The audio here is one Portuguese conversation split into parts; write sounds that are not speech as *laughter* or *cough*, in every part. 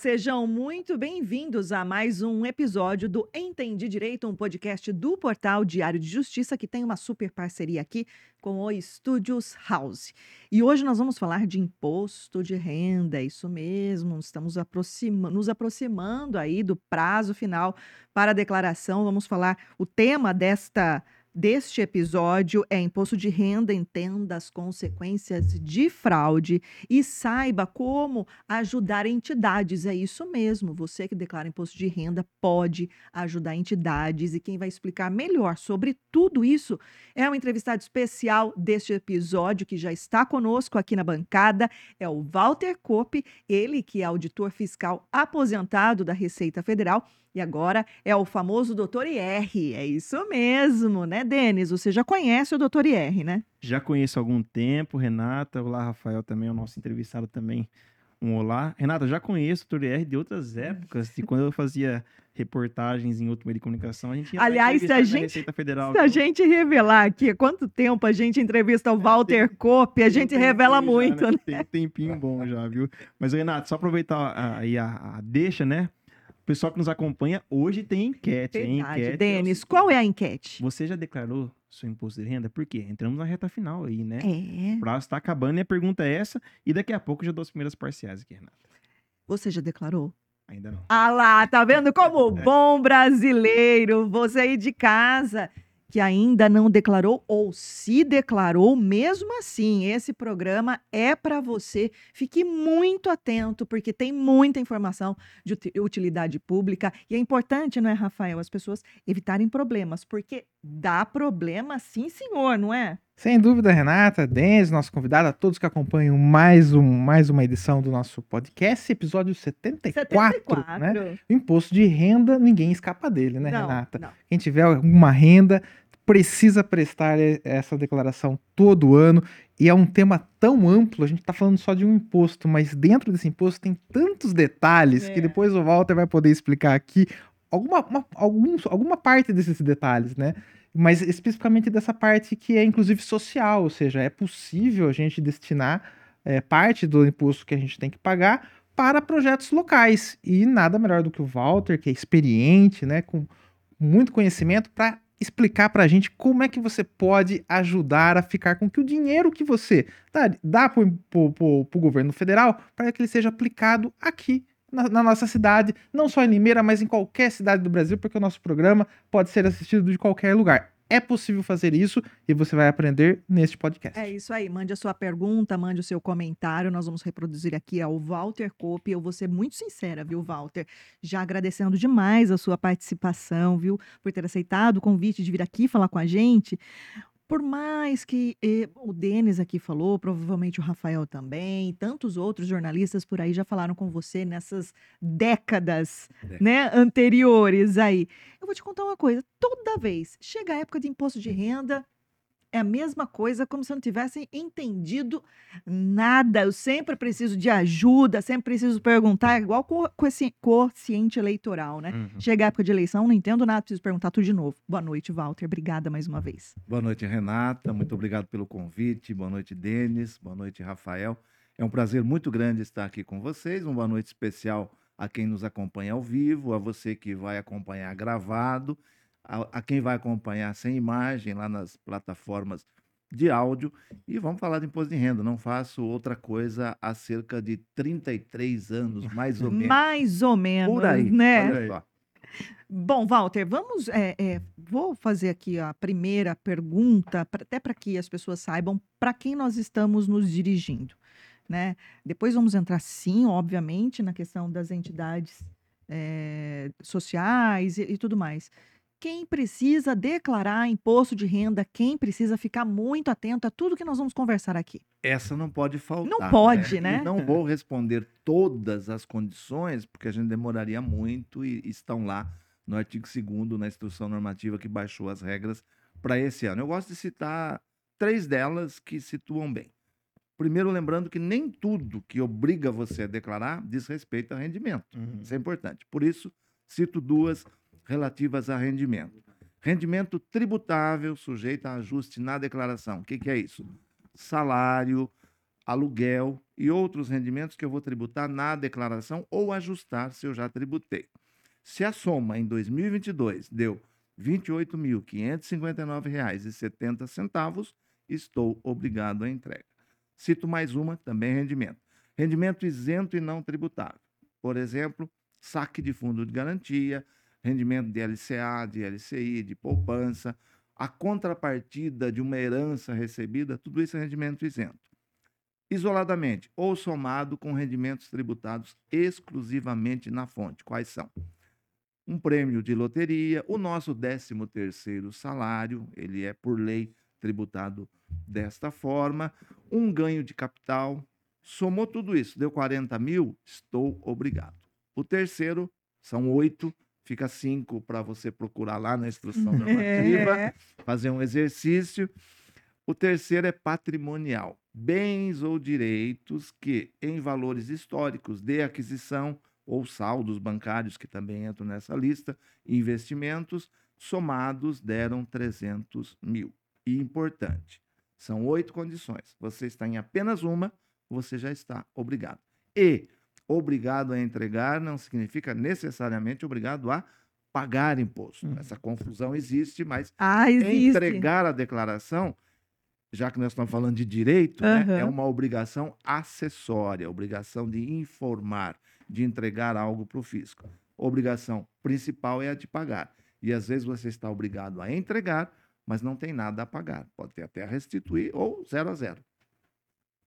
Sejam muito bem-vindos a mais um episódio do Entendi Direito, um podcast do portal Diário de Justiça que tem uma super parceria aqui com o Studios House. E hoje nós vamos falar de imposto de renda, é isso mesmo, estamos aproxima nos aproximando aí do prazo final para a declaração. Vamos falar o tema desta deste episódio é imposto de renda, entenda as consequências de fraude e saiba como ajudar entidades. É isso mesmo, você que declara imposto de renda pode ajudar entidades e quem vai explicar melhor sobre tudo isso é um entrevistado especial deste episódio que já está conosco aqui na bancada, é o Walter Kopp, ele que é auditor fiscal aposentado da Receita Federal e agora é o famoso Doutor IR. É isso mesmo, né, Denis? Você já conhece o Doutor IR, né? Já conheço há algum tempo, Renata. Olá, Rafael também, o nosso entrevistado também. Um olá. Renata, já conheço o Doutor IR de outras épocas, de quando eu fazia reportagens em outro meio de comunicação. A gente Aliás, se a gente, Federal, se a gente revelar aqui quanto tempo a gente entrevista o é, Walter tem, Kopp, a gente revela muito, já, né? né? Tem tempinho bom já, viu? Mas, Renato, só aproveitar aí a, a, a deixa, né? Pessoal que nos acompanha, hoje tem enquete. Verdade. enquete Denis, é qual é a enquete? Você já declarou seu imposto de renda? Por quê? Entramos na reta final aí, né? É. O prazo está acabando e a pergunta é essa. E daqui a pouco eu já dou as primeiras parciais aqui, Renata. Você já declarou? Ainda não. Ah lá, tá vendo como *laughs* é. bom brasileiro, você aí de casa que ainda não declarou ou se declarou, mesmo assim, esse programa é para você. Fique muito atento, porque tem muita informação de utilidade pública. E é importante, não é, Rafael, as pessoas evitarem problemas, porque dá problema sim, senhor, não é? Sem dúvida, Renata, Denise, nosso convidado, a todos que acompanham mais, um, mais uma edição do nosso podcast, episódio 74, 74. né? O imposto de renda, ninguém escapa dele, né, não, Renata? Não. Quem tiver alguma renda precisa prestar essa declaração todo ano e é um tema tão amplo, a gente está falando só de um imposto, mas dentro desse imposto tem tantos detalhes é. que depois o Walter vai poder explicar aqui alguma, uma, alguns, alguma parte desses detalhes, né? Mas especificamente dessa parte que é inclusive social, ou seja, é possível a gente destinar é, parte do imposto que a gente tem que pagar para projetos locais. E nada melhor do que o Walter, que é experiente, né, com muito conhecimento, para explicar para a gente como é que você pode ajudar a ficar com que o dinheiro que você dá, dá para o governo federal para que ele seja aplicado aqui na, na, nossa cidade, não só em Limeira, mas em qualquer cidade do Brasil, porque o nosso programa pode ser assistido de qualquer lugar. É possível fazer isso e você vai aprender neste podcast. É isso aí. Mande a sua pergunta, mande o seu comentário. Nós vamos reproduzir aqui ao Walter Cope. Eu vou ser muito sincera, viu, Walter? Já agradecendo demais a sua participação, viu? Por ter aceitado o convite de vir aqui falar com a gente. Por mais que eh, o Denis aqui falou, provavelmente o Rafael também, tantos outros jornalistas por aí já falaram com você nessas décadas, né, anteriores aí. Eu vou te contar uma coisa, toda vez chega a época de imposto de renda, é a mesma coisa, como se eu não tivesse entendido nada. Eu sempre preciso de ajuda, sempre preciso perguntar, igual com esse quociente eleitoral, né? Uhum. Chega a época de eleição, não entendo nada, preciso perguntar tudo de novo. Boa noite, Walter. Obrigada mais uma vez. Boa noite, Renata. Muito obrigado pelo convite. Boa noite, Denis. Boa noite, Rafael. É um prazer muito grande estar aqui com vocês. Uma boa noite especial a quem nos acompanha ao vivo, a você que vai acompanhar gravado a, a quem vai acompanhar sem imagem lá nas plataformas de áudio. E vamos falar de imposto de renda. Não faço outra coisa há cerca de 33 anos, *laughs* mais ou menos. Mais ou menos, Por aí, né? Bom, Walter, vamos. É, é, vou fazer aqui a primeira pergunta, pra, até para que as pessoas saibam para quem nós estamos nos dirigindo. Né? Depois vamos entrar, sim, obviamente, na questão das entidades é, sociais e, e tudo mais quem precisa declarar imposto de renda, quem precisa ficar muito atento a tudo que nós vamos conversar aqui. Essa não pode faltar. Não pode, né? né? não vou responder todas as condições, porque a gente demoraria muito e estão lá no artigo 2 na instrução normativa que baixou as regras para esse ano. Eu gosto de citar três delas que situam bem. Primeiro, lembrando que nem tudo que obriga você a declarar diz respeito a rendimento. Uhum. Isso é importante. Por isso, cito duas relativas a rendimento. Rendimento tributável sujeito a ajuste na declaração. O que, que é isso? Salário, aluguel e outros rendimentos que eu vou tributar na declaração ou ajustar se eu já tributei. Se a soma em 2022 deu R$ 28.559,70, estou obrigado à entrega. Cito mais uma, também rendimento. Rendimento isento e não tributável. Por exemplo, saque de fundo de garantia, rendimento de LCA, de LCI, de poupança, a contrapartida de uma herança recebida, tudo isso é rendimento isento. Isoladamente ou somado com rendimentos tributados exclusivamente na fonte. Quais são? Um prêmio de loteria, o nosso 13º salário, ele é por lei tributado desta forma, um ganho de capital, somou tudo isso, deu 40 mil, estou obrigado. O terceiro são oito fica cinco para você procurar lá na instrução normativa, é. fazer um exercício. O terceiro é patrimonial, bens ou direitos que, em valores históricos de aquisição ou saldos bancários, que também entram nessa lista, investimentos, somados deram 300 mil. E importante, são oito condições. Você está em apenas uma, você já está obrigado. E obrigado a entregar não significa necessariamente obrigado a pagar imposto. Uhum. Essa confusão existe, mas ah, existe. entregar a declaração, já que nós estamos falando de direito, uhum. né, é uma obrigação acessória, obrigação de informar, de entregar algo para o fisco. obrigação principal é a de pagar. E às vezes você está obrigado a entregar, mas não tem nada a pagar. Pode ter até a restituir ou zero a zero.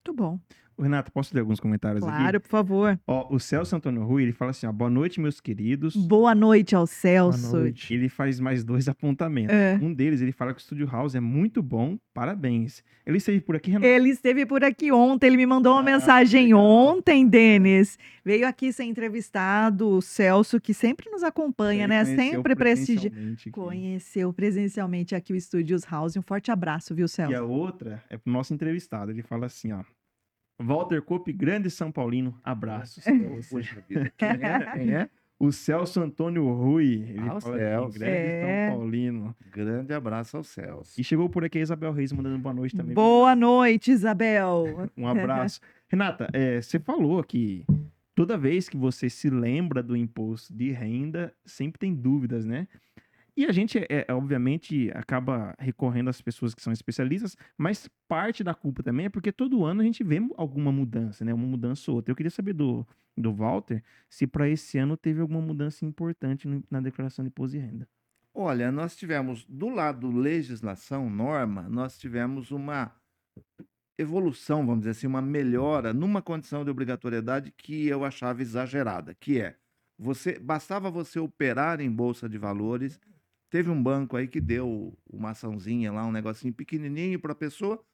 Muito bom. Renato, posso ler alguns comentários claro, aqui? Claro, por favor. Ó, o Celso Antônio Rui, ele fala assim, ó, boa noite, meus queridos. Boa noite ao Celso. Boa noite. Ele faz mais dois apontamentos. É. Um deles, ele fala que o Studio House é muito bom, parabéns. Ele esteve por aqui, Renato? Ele esteve por aqui ontem, ele me mandou uma ah, mensagem legal. ontem, Denis. Veio aqui ser entrevistado, o Celso, que sempre nos acompanha, ele né? Sempre prestigia. Conheceu presencialmente aqui o Studios House. Um forte abraço, viu, Celso? E a outra é pro nosso entrevistado. Ele fala assim, ó. Walter Cope, grande São Paulino, abraços. Poxa vida, *laughs* quem é? Quem é? O Celso Antônio Rui. Ele ah, fala Celso. grande é. São Paulino. Grande abraço ao Celso. E chegou por aqui a Isabel Reis mandando boa noite também. Boa noite, Isabel. *laughs* um abraço. Renata, é, você falou que toda vez que você se lembra do imposto de renda, sempre tem dúvidas, né? E a gente, é, é, obviamente, acaba recorrendo às pessoas que são especialistas, mas parte da culpa também é porque todo ano a gente vê alguma mudança, né? Uma mudança ou outra. Eu queria saber do, do Walter se para esse ano teve alguma mudança importante na declaração de imposto de renda. Olha, nós tivemos, do lado legislação, norma, nós tivemos uma evolução, vamos dizer assim, uma melhora numa condição de obrigatoriedade que eu achava exagerada, que é você bastava você operar em bolsa de valores Teve um banco aí que deu uma açãozinha lá, um negocinho pequenininho para a pessoa,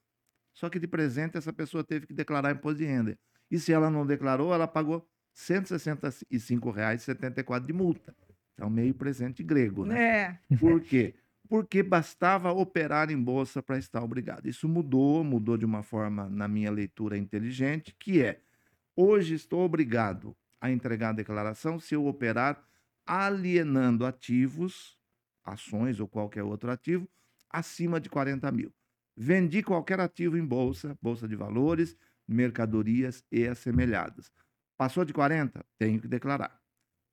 só que de presente essa pessoa teve que declarar imposto de renda. E se ela não declarou, ela pagou R$ 165,74 de multa. Um meio presente grego, né? É. Por quê? Porque bastava operar em bolsa para estar obrigado. Isso mudou, mudou de uma forma, na minha leitura, inteligente, que é, hoje estou obrigado a entregar a declaração se eu operar alienando ativos ações ou qualquer outro ativo, acima de 40 mil. Vendi qualquer ativo em bolsa, bolsa de valores, mercadorias e assemelhadas. Passou de 40? Tenho que declarar.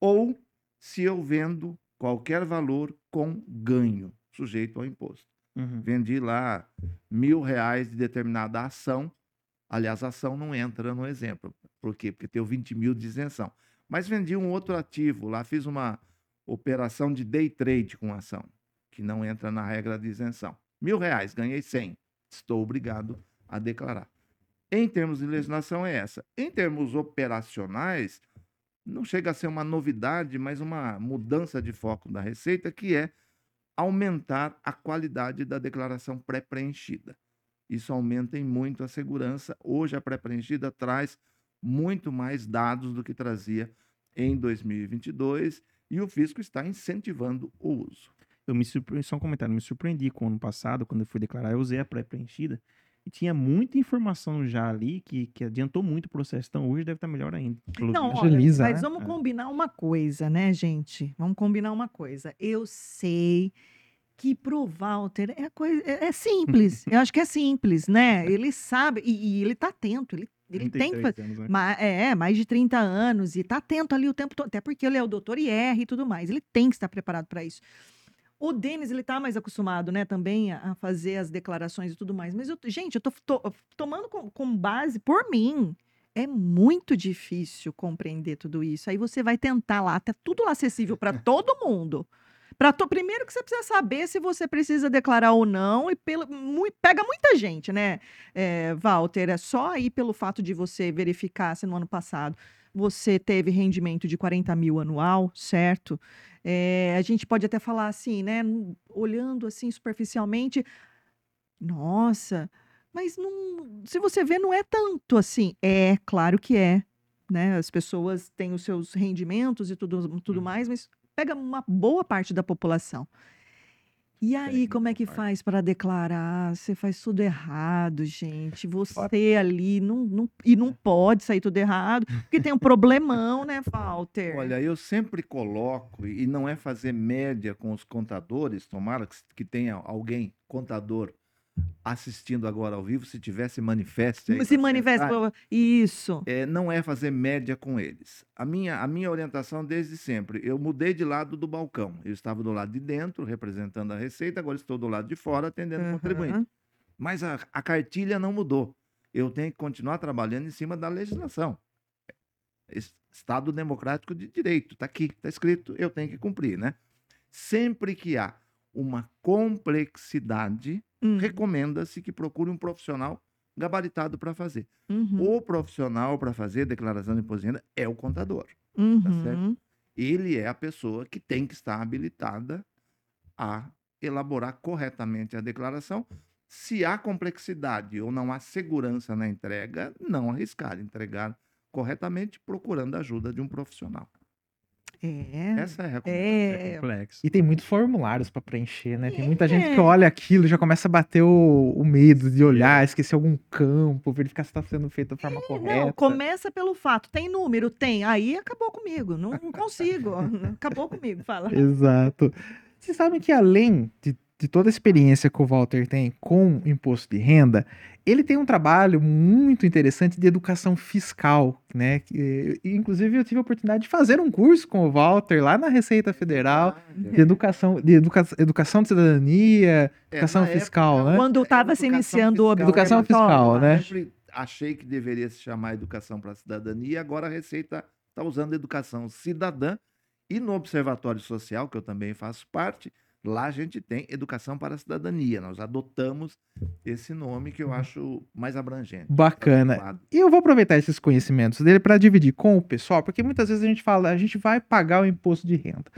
Ou se eu vendo qualquer valor com ganho, sujeito ao imposto. Uhum. Vendi lá mil reais de determinada ação. Aliás, ação não entra no exemplo. Por quê? Porque tem 20 mil de isenção. Mas vendi um outro ativo lá, fiz uma operação de day trade com ação, que não entra na regra de isenção. Mil reais, ganhei 100. Estou obrigado a declarar. Em termos de legislação, é essa. Em termos operacionais, não chega a ser uma novidade, mas uma mudança de foco da Receita, que é aumentar a qualidade da declaração pré-preenchida. Isso aumenta em muito a segurança. Hoje, a pré-preenchida traz muito mais dados do que trazia em 2022 e o fisco está incentivando o uso. Eu me surpreendi, só um comentário, me surpreendi com o ano passado, quando eu fui declarar, eu usei a pré-preenchida e tinha muita informação já ali que, que adiantou muito o processo. Então hoje deve estar melhor ainda. Não, olha, mas né? vamos é. combinar uma coisa, né, gente? Vamos combinar uma coisa. Eu sei que pro Walter é, coisa, é, é simples. *laughs* Eu acho que é simples, né? Ele sabe, e, e ele tá atento, ele ele tem que fazer. Anos, né? É, mais de 30 anos e tá atento ali o tempo todo, até porque ele é o doutor IR e tudo mais. Ele tem que estar preparado para isso. O Denis, ele tá mais acostumado, né, também a, fazer as declarações e tudo mais. Mas, eu, gente, eu tô, tô tomando com, com, base por mim. É muito difícil compreender tudo isso. Aí você vai tentar lá, tá tudo acessível para *laughs* todo mundo. Pra to... Primeiro que você precisa saber se você precisa declarar ou não, e pelo... pega muita gente, né, é, Walter? É só aí pelo fato de você verificar se no ano passado você teve rendimento de 40 mil anual, certo? É, a gente pode até falar assim, né? Olhando assim superficialmente, nossa, mas não, se você vê, não é tanto assim. É, claro que é. Né? As pessoas têm os seus rendimentos e tudo, tudo hum. mais, mas pega uma boa parte da população. E aí, como é que faz para declarar? Você faz tudo errado, gente. Você ali não, não, e não pode sair tudo errado, porque tem um problemão, né, Walter? Olha, eu sempre coloco, e não é fazer média com os contadores, tomara que, que tenha alguém, contador, assistindo agora ao vivo, se tivesse manifeste aí. Se manifeste, isso. É, não é fazer média com eles. A minha, a minha orientação desde sempre, eu mudei de lado do balcão. Eu estava do lado de dentro, representando a Receita, agora estou do lado de fora, atendendo uhum. contribuinte. Mas a, a cartilha não mudou. Eu tenho que continuar trabalhando em cima da legislação. Estado Democrático de Direito, está aqui, está escrito, eu tenho que cumprir, né? Sempre que há uma complexidade, uhum. recomenda-se que procure um profissional gabaritado para fazer. Uhum. O profissional para fazer declaração de imposto de renda é o contador. Tá uhum. Ele é a pessoa que tem que estar habilitada a elaborar corretamente a declaração. Se há complexidade ou não há segurança na entrega, não arriscar, entregar corretamente, procurando a ajuda de um profissional. É. Essa é. É, é complexo. E tem muitos formulários para preencher, né? Tem muita é. gente que olha aquilo e já começa a bater o, o medo de olhar, esquecer algum campo, verificar se está sendo feito da forma é, correta. Não, começa pelo fato. Tem número? Tem. Aí acabou comigo. Não, não consigo. *laughs* acabou comigo, fala. Exato. Vocês sabem que além de de toda a experiência que o Walter tem com imposto de renda, ele tem um trabalho muito interessante de educação fiscal, né? Que, inclusive eu tive a oportunidade de fazer um curso com o Walter lá na Receita Federal ah, de educação, de educa educação de cidadania, é, educação fiscal, época, né? Quando estava se iniciando fiscal, educação fiscal, né? Eu sempre achei que deveria se chamar educação para a cidadania, agora a Receita está usando educação cidadã e no Observatório Social, que eu também faço parte, Lá a gente tem educação para a cidadania. Nós adotamos esse nome que eu uhum. acho mais abrangente. Bacana. E eu vou aproveitar esses conhecimentos dele para dividir com o pessoal, porque muitas vezes a gente fala, a gente vai pagar o imposto de renda.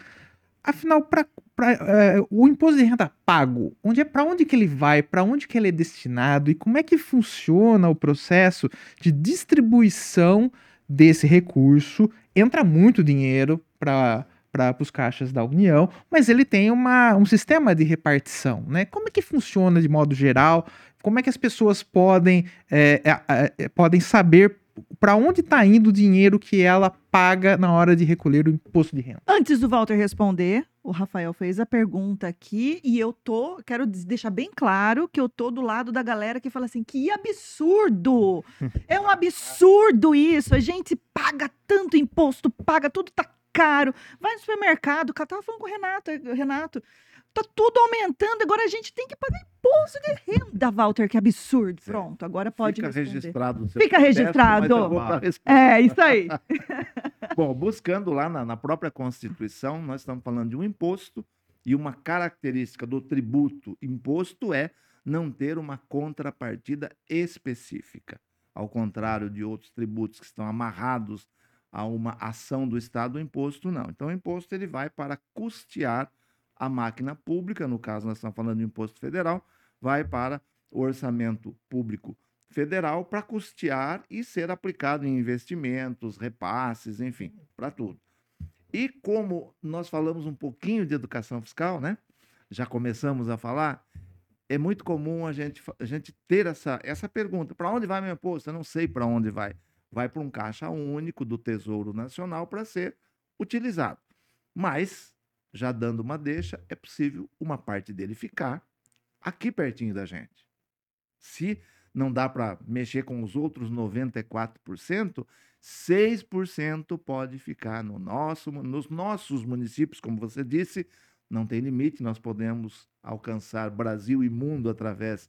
Afinal, pra, pra é, o imposto de renda pago, onde é para onde que ele vai, para onde que ele é destinado e como é que funciona o processo de distribuição desse recurso? Entra muito dinheiro para para os caixas da União, mas ele tem uma, um sistema de repartição. Né? Como é que funciona de modo geral? Como é que as pessoas podem, é, é, é, podem saber para onde está indo o dinheiro que ela paga na hora de recolher o imposto de renda? Antes do Walter responder, o Rafael fez a pergunta aqui e eu tô, quero deixar bem claro que eu tô do lado da galera que fala assim: "Que absurdo! *laughs* É um absurdo isso. A gente paga tanto imposto, paga tudo tá caro. Vai no supermercado, cara, tava falando com o Renato, Renato. Tá tudo aumentando, agora a gente tem que pagar imposto de renda, Walter, que absurdo. Pronto, agora pode Fica responder. registrado. Fica registrado. É, isso aí. *laughs* Bom, buscando lá na, na própria Constituição, nós estamos falando de um imposto e uma característica do tributo imposto é não ter uma contrapartida específica. Ao contrário de outros tributos que estão amarrados a uma ação do Estado, o imposto não. Então, o imposto ele vai para custear a máquina pública, no caso, nós estamos falando de imposto federal, vai para o orçamento público federal para custear e ser aplicado em investimentos, repasses, enfim, para tudo. E como nós falamos um pouquinho de educação fiscal, né? Já começamos a falar, é muito comum a gente, a gente ter essa, essa pergunta: para onde vai meu imposto? Eu não sei para onde vai vai para um caixa único do Tesouro Nacional para ser utilizado. Mas já dando uma deixa, é possível uma parte dele ficar aqui pertinho da gente. Se não dá para mexer com os outros 94%, 6% pode ficar no nosso, nos nossos municípios, como você disse, não tem limite, nós podemos alcançar Brasil e mundo através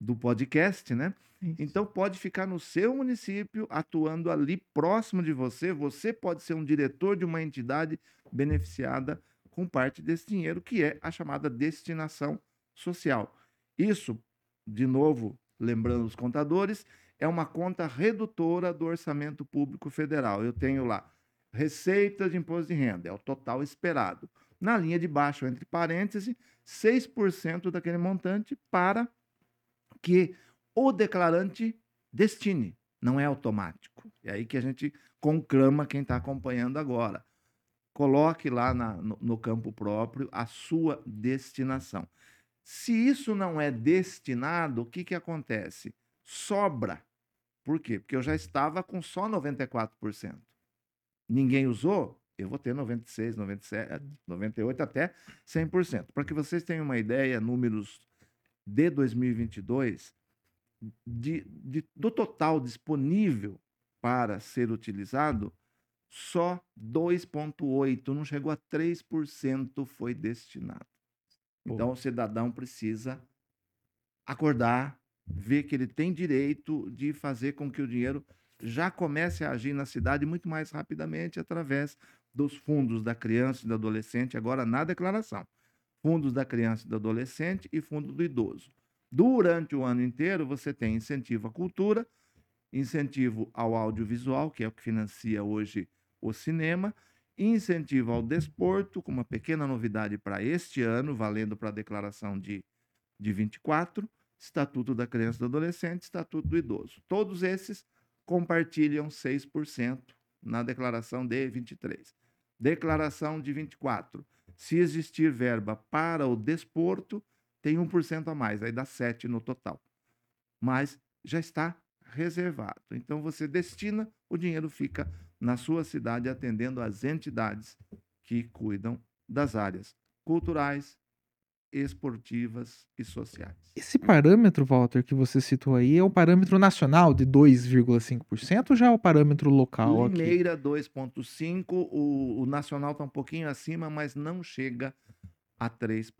do podcast, né? Isso. Então pode ficar no seu município, atuando ali próximo de você. Você pode ser um diretor de uma entidade beneficiada com parte desse dinheiro, que é a chamada destinação social. Isso, de novo, lembrando os contadores, é uma conta redutora do orçamento público federal. Eu tenho lá receita de imposto de renda, é o total esperado. Na linha de baixo, entre parênteses, 6% daquele montante para que o declarante destine. Não é automático. É aí que a gente conclama quem está acompanhando agora. Coloque lá na, no, no campo próprio a sua destinação. Se isso não é destinado, o que, que acontece? Sobra. Por quê? Porque eu já estava com só 94%. Ninguém usou, eu vou ter 96, 97, 98 até 100%. Para que vocês tenham uma ideia, números de 2022, de, de, do total disponível para ser utilizado, só 2,8%, não chegou a 3% foi destinado. Então, o cidadão precisa acordar, ver que ele tem direito de fazer com que o dinheiro já comece a agir na cidade muito mais rapidamente através dos fundos da criança e do adolescente, agora na declaração. Fundos da criança e do adolescente e fundo do idoso. Durante o ano inteiro, você tem incentivo à cultura, incentivo ao audiovisual, que é o que financia hoje o cinema, incentivo ao desporto, com uma pequena novidade para este ano, valendo para a declaração de, de 24, Estatuto da Criança e do Adolescente, Estatuto do Idoso. Todos esses compartilham 6% na declaração de 23. Declaração de 24. Se existir verba para o desporto, tem 1% a mais, aí dá 7 no total. Mas já está reservado. Então você destina, o dinheiro fica na sua cidade atendendo as entidades que cuidam das áreas culturais, esportivas e sociais. Esse parâmetro, Walter, que você citou aí, é o parâmetro nacional de 2,5% ou já é o parâmetro local? Limeira 2,5%, o, o nacional está um pouquinho acima, mas não chega a 3%.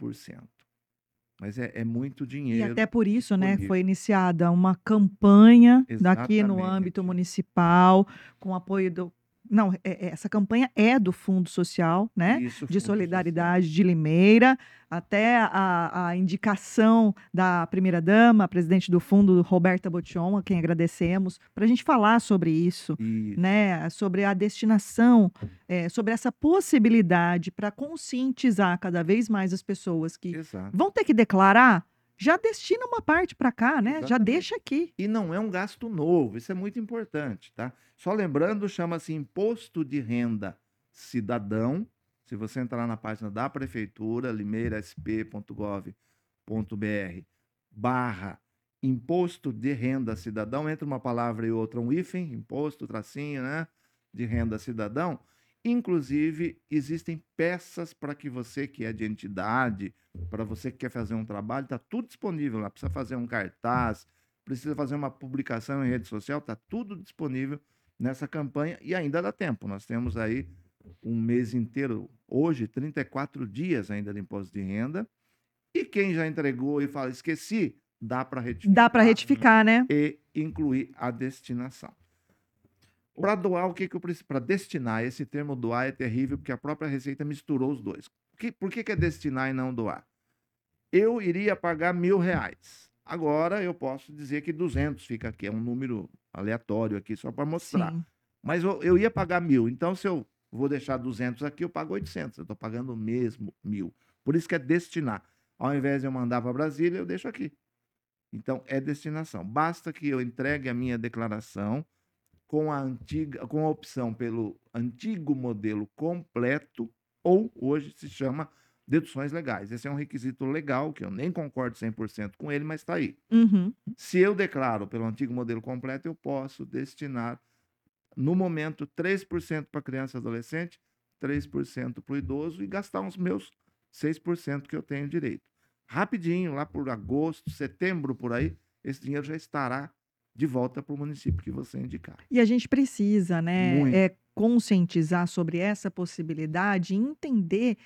Mas é, é muito dinheiro. E até por isso, né, foi iniciada uma campanha daqui no âmbito municipal, com apoio do não, é, é, essa campanha é do Fundo Social, né? Isso, de Solidariedade Social. de Limeira, até a, a indicação da primeira-dama, presidente do fundo, Roberta Botion, a quem agradecemos, para a gente falar sobre isso, isso, né? Sobre a destinação, é, sobre essa possibilidade para conscientizar cada vez mais as pessoas que Exato. vão ter que declarar já destina uma parte para cá, né? Exatamente. Já deixa aqui. E não é um gasto novo, isso é muito importante, tá? Só lembrando, chama-se Imposto de Renda Cidadão. Se você entrar na página da Prefeitura, limeirasp.gov.br, barra Imposto de Renda Cidadão, entre uma palavra e outra um hífen, imposto, tracinho, né? De renda cidadão. Inclusive, existem peças para que você que é de entidade, para você que quer fazer um trabalho, está tudo disponível lá. Precisa fazer um cartaz, precisa fazer uma publicação em rede social, está tudo disponível nessa campanha e ainda dá tempo. Nós temos aí um mês inteiro, hoje, 34 dias ainda de imposto de renda. E quem já entregou e fala, esqueci, dá para retificar. Dá para retificar, né? E incluir a destinação. Para doar, o que, que eu preciso? Para destinar, esse termo doar é terrível, porque a própria Receita misturou os dois. Que, por que, que é destinar e não doar? Eu iria pagar mil reais. Agora eu posso dizer que 200 fica aqui, é um número aleatório aqui, só para mostrar. Sim. Mas eu, eu, ia pagar mil. Então, se eu vou deixar 200 aqui, eu pago 800. Eu estou pagando mesmo mil. Por isso que é destinar. Ao invés de eu mandar para Brasília, eu deixo aqui. Então, é destinação. Basta que eu entregue a minha declaração com a antiga, com a opção pelo antigo modelo completo ou hoje se chama deduções legais. Esse é um requisito legal que eu nem concordo 100% com ele, mas está aí. Uhum. Se eu declaro pelo antigo modelo completo, eu posso destinar no momento 3% para criança e adolescente, 3% para o idoso e gastar os meus 6% que eu tenho direito. Rapidinho, lá por agosto, setembro, por aí, esse dinheiro já estará de volta para o município que você indicar. E a gente precisa, né, Muito. é, conscientizar sobre essa possibilidade e entender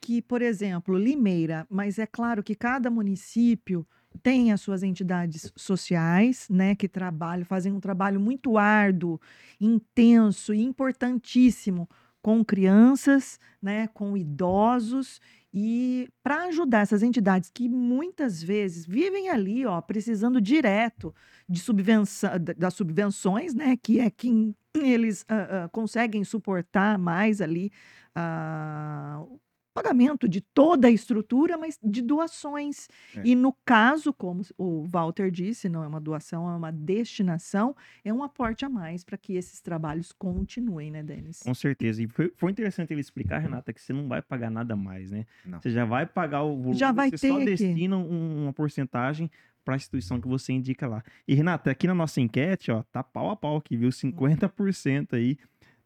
que, por exemplo, Limeira, mas é claro que cada município tem as suas entidades sociais, né, que trabalham, fazem um trabalho muito árduo, intenso e importantíssimo com crianças, né, com idosos e para ajudar essas entidades que muitas vezes vivem ali, ó, precisando direto de subvenção, das subvenções, né, que é quem eles uh, uh, conseguem suportar mais ali uh, pagamento de toda a estrutura, mas de doações. É. E no caso, como o Walter disse, não é uma doação, é uma destinação, é um aporte a mais para que esses trabalhos continuem, né, Denis? Com certeza. E foi, foi, interessante ele explicar, Renata, que você não vai pagar nada mais, né? Não. Você já vai pagar o volume, já vai você ter só destina um, uma porcentagem para a instituição que você indica lá. E Renata, aqui na nossa enquete, ó, tá pau a pau aqui, viu? 50% aí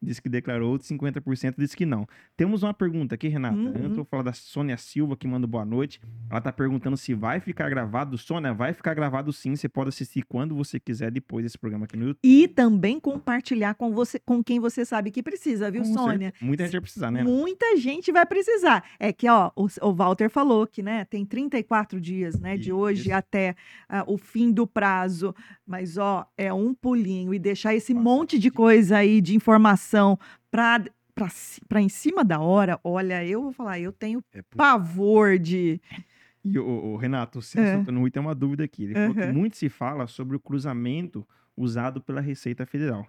disse que declarou, outros 50% disse que não. Temos uma pergunta aqui, Renata. Uhum. Eu tô falando da Sônia Silva, que manda boa noite. Ela tá perguntando se vai ficar gravado. Sônia, vai ficar gravado sim. Você pode assistir quando você quiser depois desse programa aqui no YouTube. E também compartilhar com você, com quem você sabe que precisa, viu, com Sônia? Certeza. Muita gente vai precisar, né? Muita gente vai precisar. É que, ó, o, o Walter falou que, né, tem 34 dias, né, de hoje Isso. até uh, o fim do prazo. Mas, ó, é um pulinho e deixar esse Nossa, monte de coisa aí de informação para para em cima da hora, olha, eu vou falar, eu tenho é por... pavor de. E o, o Renato, o Celso é. Rui tem uma dúvida aqui. Ele uhum. falou que muito se fala sobre o cruzamento usado pela Receita Federal.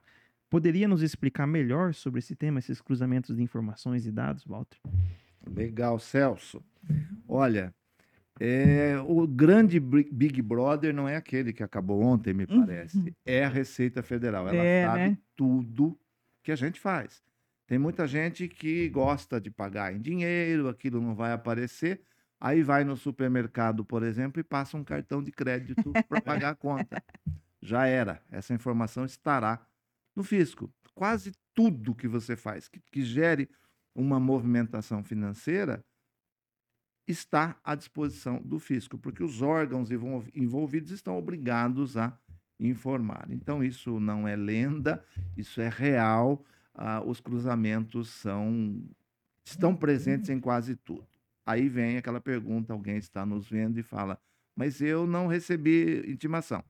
Poderia nos explicar melhor sobre esse tema, esses cruzamentos de informações e dados, Walter? Legal, Celso. Olha, é, o grande Big Brother não é aquele que acabou ontem, me uhum. parece. Uhum. É a Receita Federal. Ela é, sabe né? tudo que a gente faz. Tem muita gente que gosta de pagar em dinheiro, aquilo não vai aparecer. Aí vai no supermercado, por exemplo, e passa um cartão de crédito *laughs* para pagar a conta. Já era. Essa informação estará no fisco. Quase tudo que você faz que, que gere uma movimentação financeira está à disposição do fisco, porque os órgãos envolvidos estão obrigados a informar. Então, isso não é lenda, isso é real. Ah, os cruzamentos são estão presentes em quase tudo. Aí vem aquela pergunta: alguém está nos vendo e fala, mas eu não recebi intimação.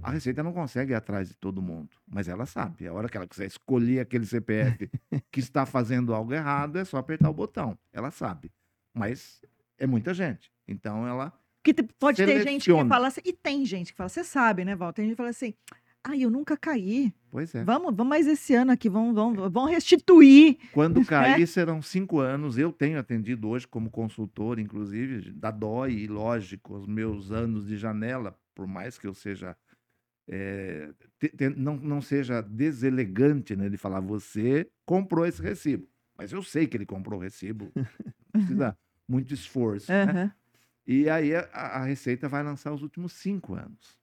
A Receita não consegue ir atrás de todo mundo, mas ela sabe. A hora que ela quiser escolher aquele CPF que *laughs* está fazendo algo errado, é só apertar o botão. Ela sabe. Mas é muita gente. Então ela que pode Seleciona. ter gente que fala assim, e tem gente que fala, você sabe, né, Walter? Tem gente que fala assim, ai, eu nunca caí. Pois é. Vamos, vamos mais esse ano aqui, vamos, vamos, vamos restituir. Quando né? cair, serão cinco anos. Eu tenho atendido hoje como consultor, inclusive, da DOI, e lógico, os meus anos de janela, por mais que eu seja. É, te, te, não, não seja deselegante né, de falar, você comprou esse recibo. Mas eu sei que ele comprou o recibo. Precisa *laughs* muito esforço. Uhum. Né? E aí a, a Receita vai lançar os últimos cinco anos.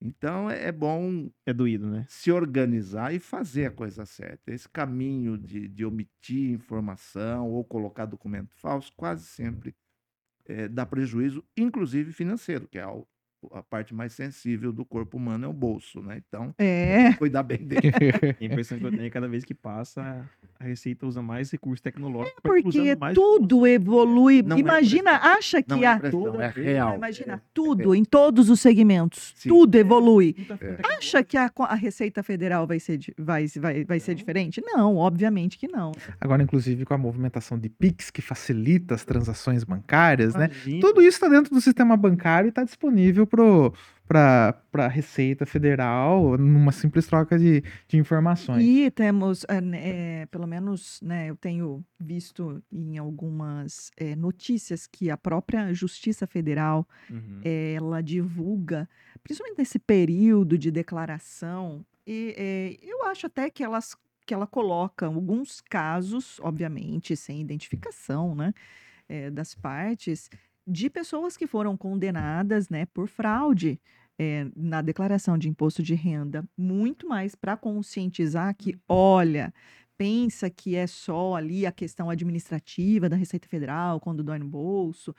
Então é, é bom É doído, né? se organizar e fazer a coisa certa. Esse caminho de, de omitir informação ou colocar documento falso quase sempre eh, dá prejuízo, inclusive financeiro, que é o, a parte mais sensível do corpo humano é o bolso, né? Então, É. cuidar bem dele. *laughs* A impressão que eu tenho é que cada vez que passa, a Receita usa mais recurso tecnológico, vai Porque mais tudo evolui. Não é Imagina, impressão. acha Não que é a. impressão, toda é vez, real. Imagina, É, tudo, em todos os segmentos. Sim. Tudo evolui. É. Acha que a, a Receita Federal vai ser, vai, vai, vai ser diferente? Não, obviamente que não. Agora, inclusive, com a movimentação de Pix, que facilita as transações bancárias, né? Imagina. Tudo isso está dentro do sistema bancário e está disponível para a Receita Federal numa simples troca de, de informações. E temos, né, eh, pelo menos, né, eu tenho visto em algumas eh, notícias que a própria Justiça Federal Uhum. ela divulga, principalmente nesse período de declaração, e eu acho até que elas que ela coloca alguns casos, obviamente, sem identificação, né, eh, das partes, de pessoas que foram condenadas, né, por fraude eh, na declaração de imposto de renda, muito mais para conscientizar que, olha, pensa que é só ali a questão administrativa da Receita Federal, quando dói no bolso.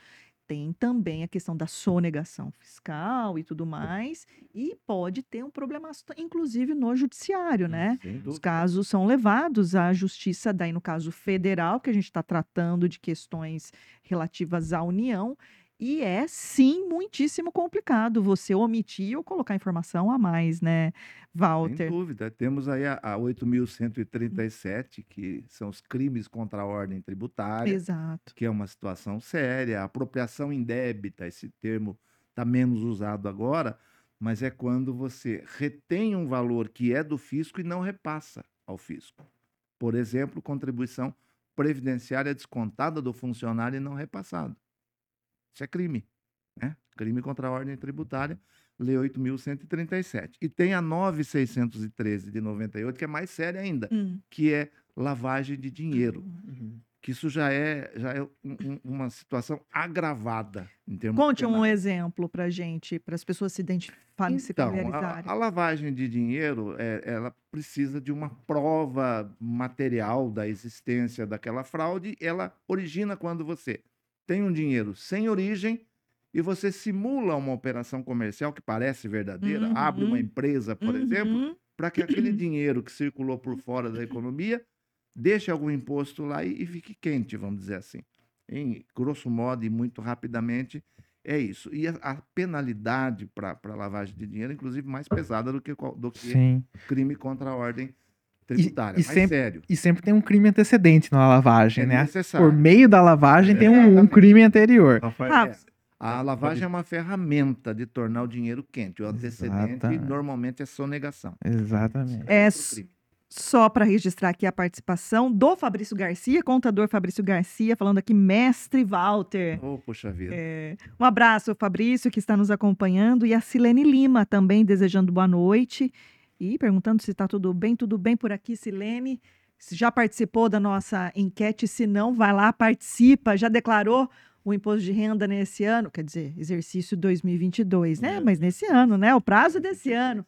Tem também a questão da sonegação fiscal e tudo mais, e pode ter um problema, inclusive no judiciário, né? Os casos são levados à justiça, daí no caso federal, que a gente está tratando de questões relativas à União, e é sim muitíssimo complicado você omitir ou colocar informação a mais, né, Walter? Sem dúvida. Temos aí a, a 8.137, que são os crimes contra a ordem tributária. Exato. Que é uma situação séria. A apropriação indébita, esse termo está menos usado agora, mas é quando você retém um valor que é do fisco e não repassa ao fisco. Por exemplo, contribuição previdenciária descontada do funcionário e não repassado. Isso é crime. Né? Crime contra a ordem tributária, Lei 8.137. E tem a 9.613 de 98, que é mais séria ainda, hum. que é lavagem de dinheiro. Uhum. Que isso já é, já é um, uma situação agravada em termos Conte penais. um exemplo para gente, para as pessoas se identificarem, então, se familiarizarem. A, a lavagem de dinheiro, é, ela precisa de uma prova material da existência daquela fraude. Ela origina quando você tem um dinheiro sem origem e você simula uma operação comercial que parece verdadeira, uhum. abre uma empresa, por uhum. exemplo, para que aquele dinheiro que circulou por fora da economia deixe algum imposto lá e, e fique quente, vamos dizer assim. Em grosso modo e muito rapidamente, é isso. E a, a penalidade para lavagem de dinheiro, inclusive, mais pesada do que, do que crime contra a ordem tributária. E, e sempre, sério. E sempre tem um crime antecedente na lavagem, é né? Necessário. Por meio da lavagem é. tem um, um, crime anterior. Ah, é. A lavagem é uma ferramenta de tornar o dinheiro quente. O antecedente Exatamente. normalmente é sonegação. Exatamente. É, é só para registrar aqui a participação do Fabrício Garcia, contador Fabrício Garcia, falando aqui, mestre Walter. Oh, poxa vida. É, um abraço, Fabrício, que está nos acompanhando, e a Silene Lima também desejando boa noite. E perguntando se está tudo bem, tudo bem por aqui, Silene. Se já participou da nossa enquete, se não, vai lá, participa. Já declarou o imposto de renda nesse ano? Quer dizer, exercício 2022, né? É. Mas nesse ano, né? O prazo desse ano.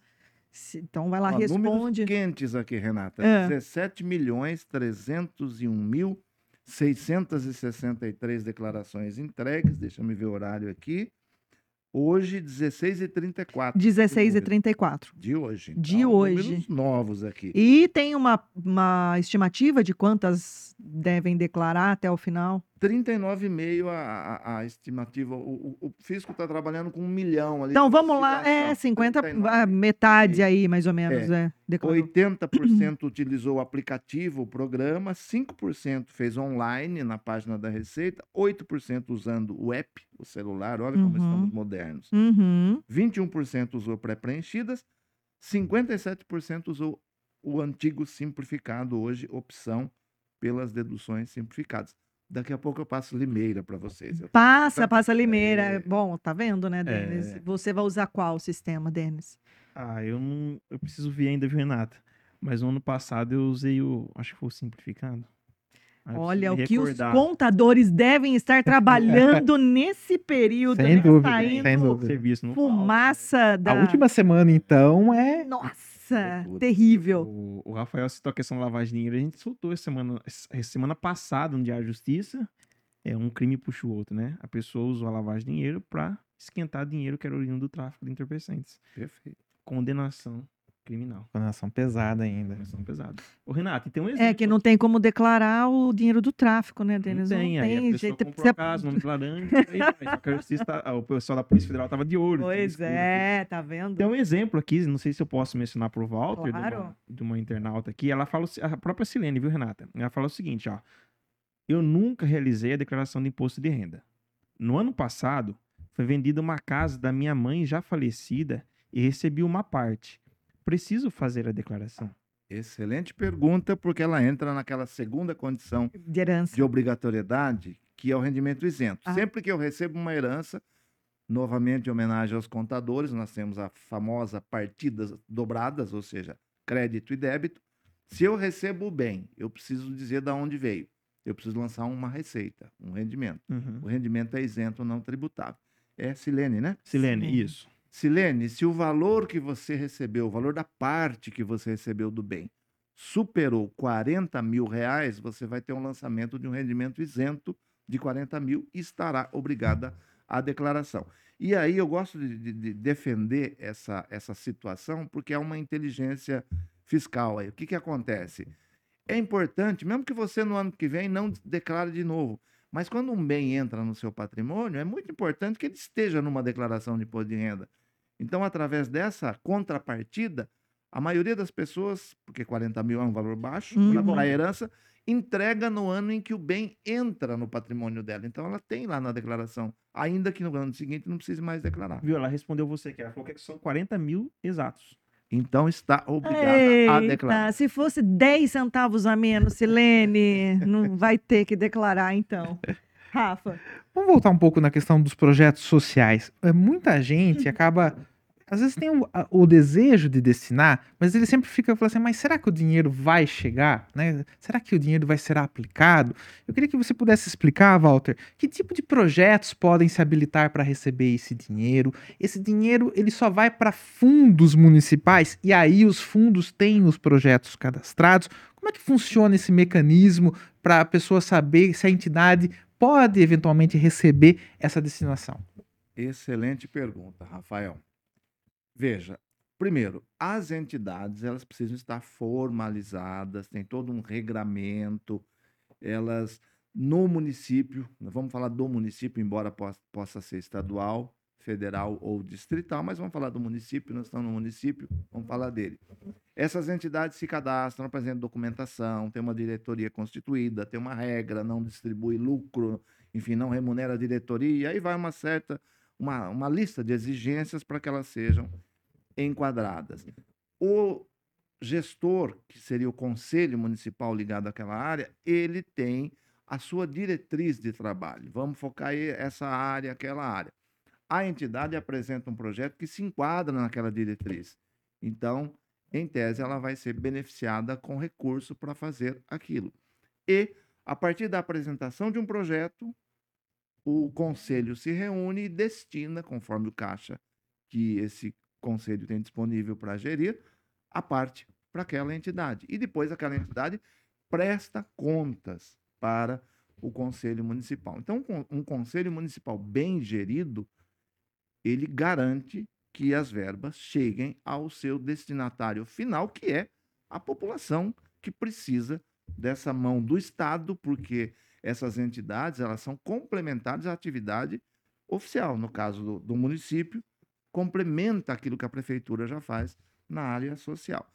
Então vai lá, Ó, responde. quentes aqui, Renata. É. 17 milhões 301 mil 663 declarações entregues. Deixa eu ver o horário aqui. Hoje, 16h34. 16h34. De hoje. Então, de hoje. novos aqui. E tem uma, uma estimativa de quantas devem declarar até o final? 39,5 a, a, a estimativa. O, o, o fisco está trabalhando com um milhão ali. Então vamos lá, é 50, 39. metade aí, mais ou menos. É. é 80% utilizou o aplicativo, o programa, 5% fez online na página da Receita, 8% usando o app, o celular, olha como uhum. estamos modernos. Uhum. 21% usou pré-preenchidas, 57% usou o antigo simplificado, hoje opção pelas deduções simplificadas. Daqui a pouco eu passo Limeira para vocês. Passa, passa Limeira. É... Bom, tá vendo, né, Denis? É... Você vai usar qual sistema, Denis? Ah, eu não. Eu preciso ver ainda, viu, Renata? Mas no ano passado eu usei o. Acho que foi o simplificado. Olha, o que os contadores devem estar trabalhando *laughs* nesse período. Sem né? dúvida, tá sem dúvida. Fumaça da... A última semana, então, é... Nossa! Nossa, terrível. O, o, Rafael citou a questão da lavagem de dinheiro. A gente soltou essa semana, semana passada no Diário Justiça. É um crime puxa o outro, né? A pessoa usou a lavagem de dinheiro para esquentar dinheiro que era oriundo do tráfico de entorpecentes. Perfeito. Condenação criminal. Condenação pesada ainda. Condenação pesada. O Renato, tem um exemplo. É que não tem como declarar o dinheiro do tráfico, né, Denis? Não tem, não tem aí a jeito. Comprou a casa, nome laranja, *laughs* aí, o pessoal da Polícia Federal tava de olho. Pois é, tá vendo? Tem um exemplo aqui, não sei se eu posso mencionar pro Walter, claro. de, uma, de uma internauta aqui, ela fala, a própria Silene, viu, Renata? Ela fala o seguinte, ó, eu nunca realizei a declaração de imposto de renda. No ano passado, foi vendida uma casa da minha mãe já falecida e recebi uma parte preciso fazer a declaração? Excelente pergunta, porque ela entra naquela segunda condição de, herança. de obrigatoriedade, que é o rendimento isento. Ah. Sempre que eu recebo uma herança, novamente em homenagem aos contadores, nós temos a famosa partidas dobradas, ou seja, crédito e débito. Se eu recebo o bem, eu preciso dizer de onde veio. Eu preciso lançar uma receita, um rendimento. Uhum. O rendimento é isento, não tributável. É Silene, né? Silene, Sim. isso. Silene, se o valor que você recebeu, o valor da parte que você recebeu do bem, superou 40 mil reais, você vai ter um lançamento de um rendimento isento de 40 mil e estará obrigada à declaração. E aí eu gosto de, de, de defender essa, essa situação porque é uma inteligência fiscal. Aí. O que, que acontece? É importante, mesmo que você no ano que vem não declare de novo, mas quando um bem entra no seu patrimônio, é muito importante que ele esteja numa declaração de imposto de renda. Então, através dessa contrapartida, a maioria das pessoas, porque 40 mil é um valor baixo uhum. para a herança, entrega no ano em que o bem entra no patrimônio dela. Então, ela tem lá na declaração, ainda que no ano seguinte não precise mais declarar. Viu? Ela respondeu você que ela falou que são 40 mil exatos. Então está obrigada Eita, a declarar. Se fosse 10 centavos a menos, Silene, não vai ter que declarar então. Rafa. Vamos voltar um pouco na questão dos projetos sociais. É, muita gente acaba às vezes tem o, o, desejo de destinar, mas ele sempre fica falando assim, mas será que o dinheiro vai chegar? Né? Será que o dinheiro vai ser aplicado? Eu queria que você pudesse explicar, Walter, que tipo de projetos podem se habilitar para receber esse dinheiro? Esse dinheiro ele só vai para fundos municipais e aí os fundos têm os projetos cadastrados. Como é que funciona esse mecanismo para a pessoa saber se a entidade pode eventualmente receber essa destinação? Excelente pergunta, Rafael. Veja, primeiro, as entidades elas precisam estar formalizadas, tem todo um regramento, elas no município, vamos falar do município, embora possa ser estadual, federal ou distrital, mas vamos falar do município, nós estamos no município, vamos falar dele. Essas entidades se cadastram, apresentam documentação, tem uma diretoria constituída, tem uma regra, não distribui lucro, enfim, não remunera a diretoria, e aí vai uma certa, uma, uma lista de exigências para que elas sejam enquadradas. O gestor, que seria o conselho municipal ligado àquela área, ele tem a sua diretriz de trabalho. Vamos focar essa área, aquela área. A entidade apresenta um projeto que se enquadra naquela diretriz. Então, em tese, ela vai ser beneficiada com recurso para fazer aquilo. E, a partir da apresentação de um projeto, o conselho se reúne e destina, conforme o caixa que esse conselho tem disponível para gerir, a parte para aquela entidade. E depois aquela entidade presta contas para o conselho municipal. Então, um conselho municipal bem gerido, ele garante que as verbas cheguem ao seu destinatário final, que é a população que precisa dessa mão do Estado, porque essas entidades elas são complementares à atividade oficial. No caso do, do município, complementa aquilo que a prefeitura já faz na área social.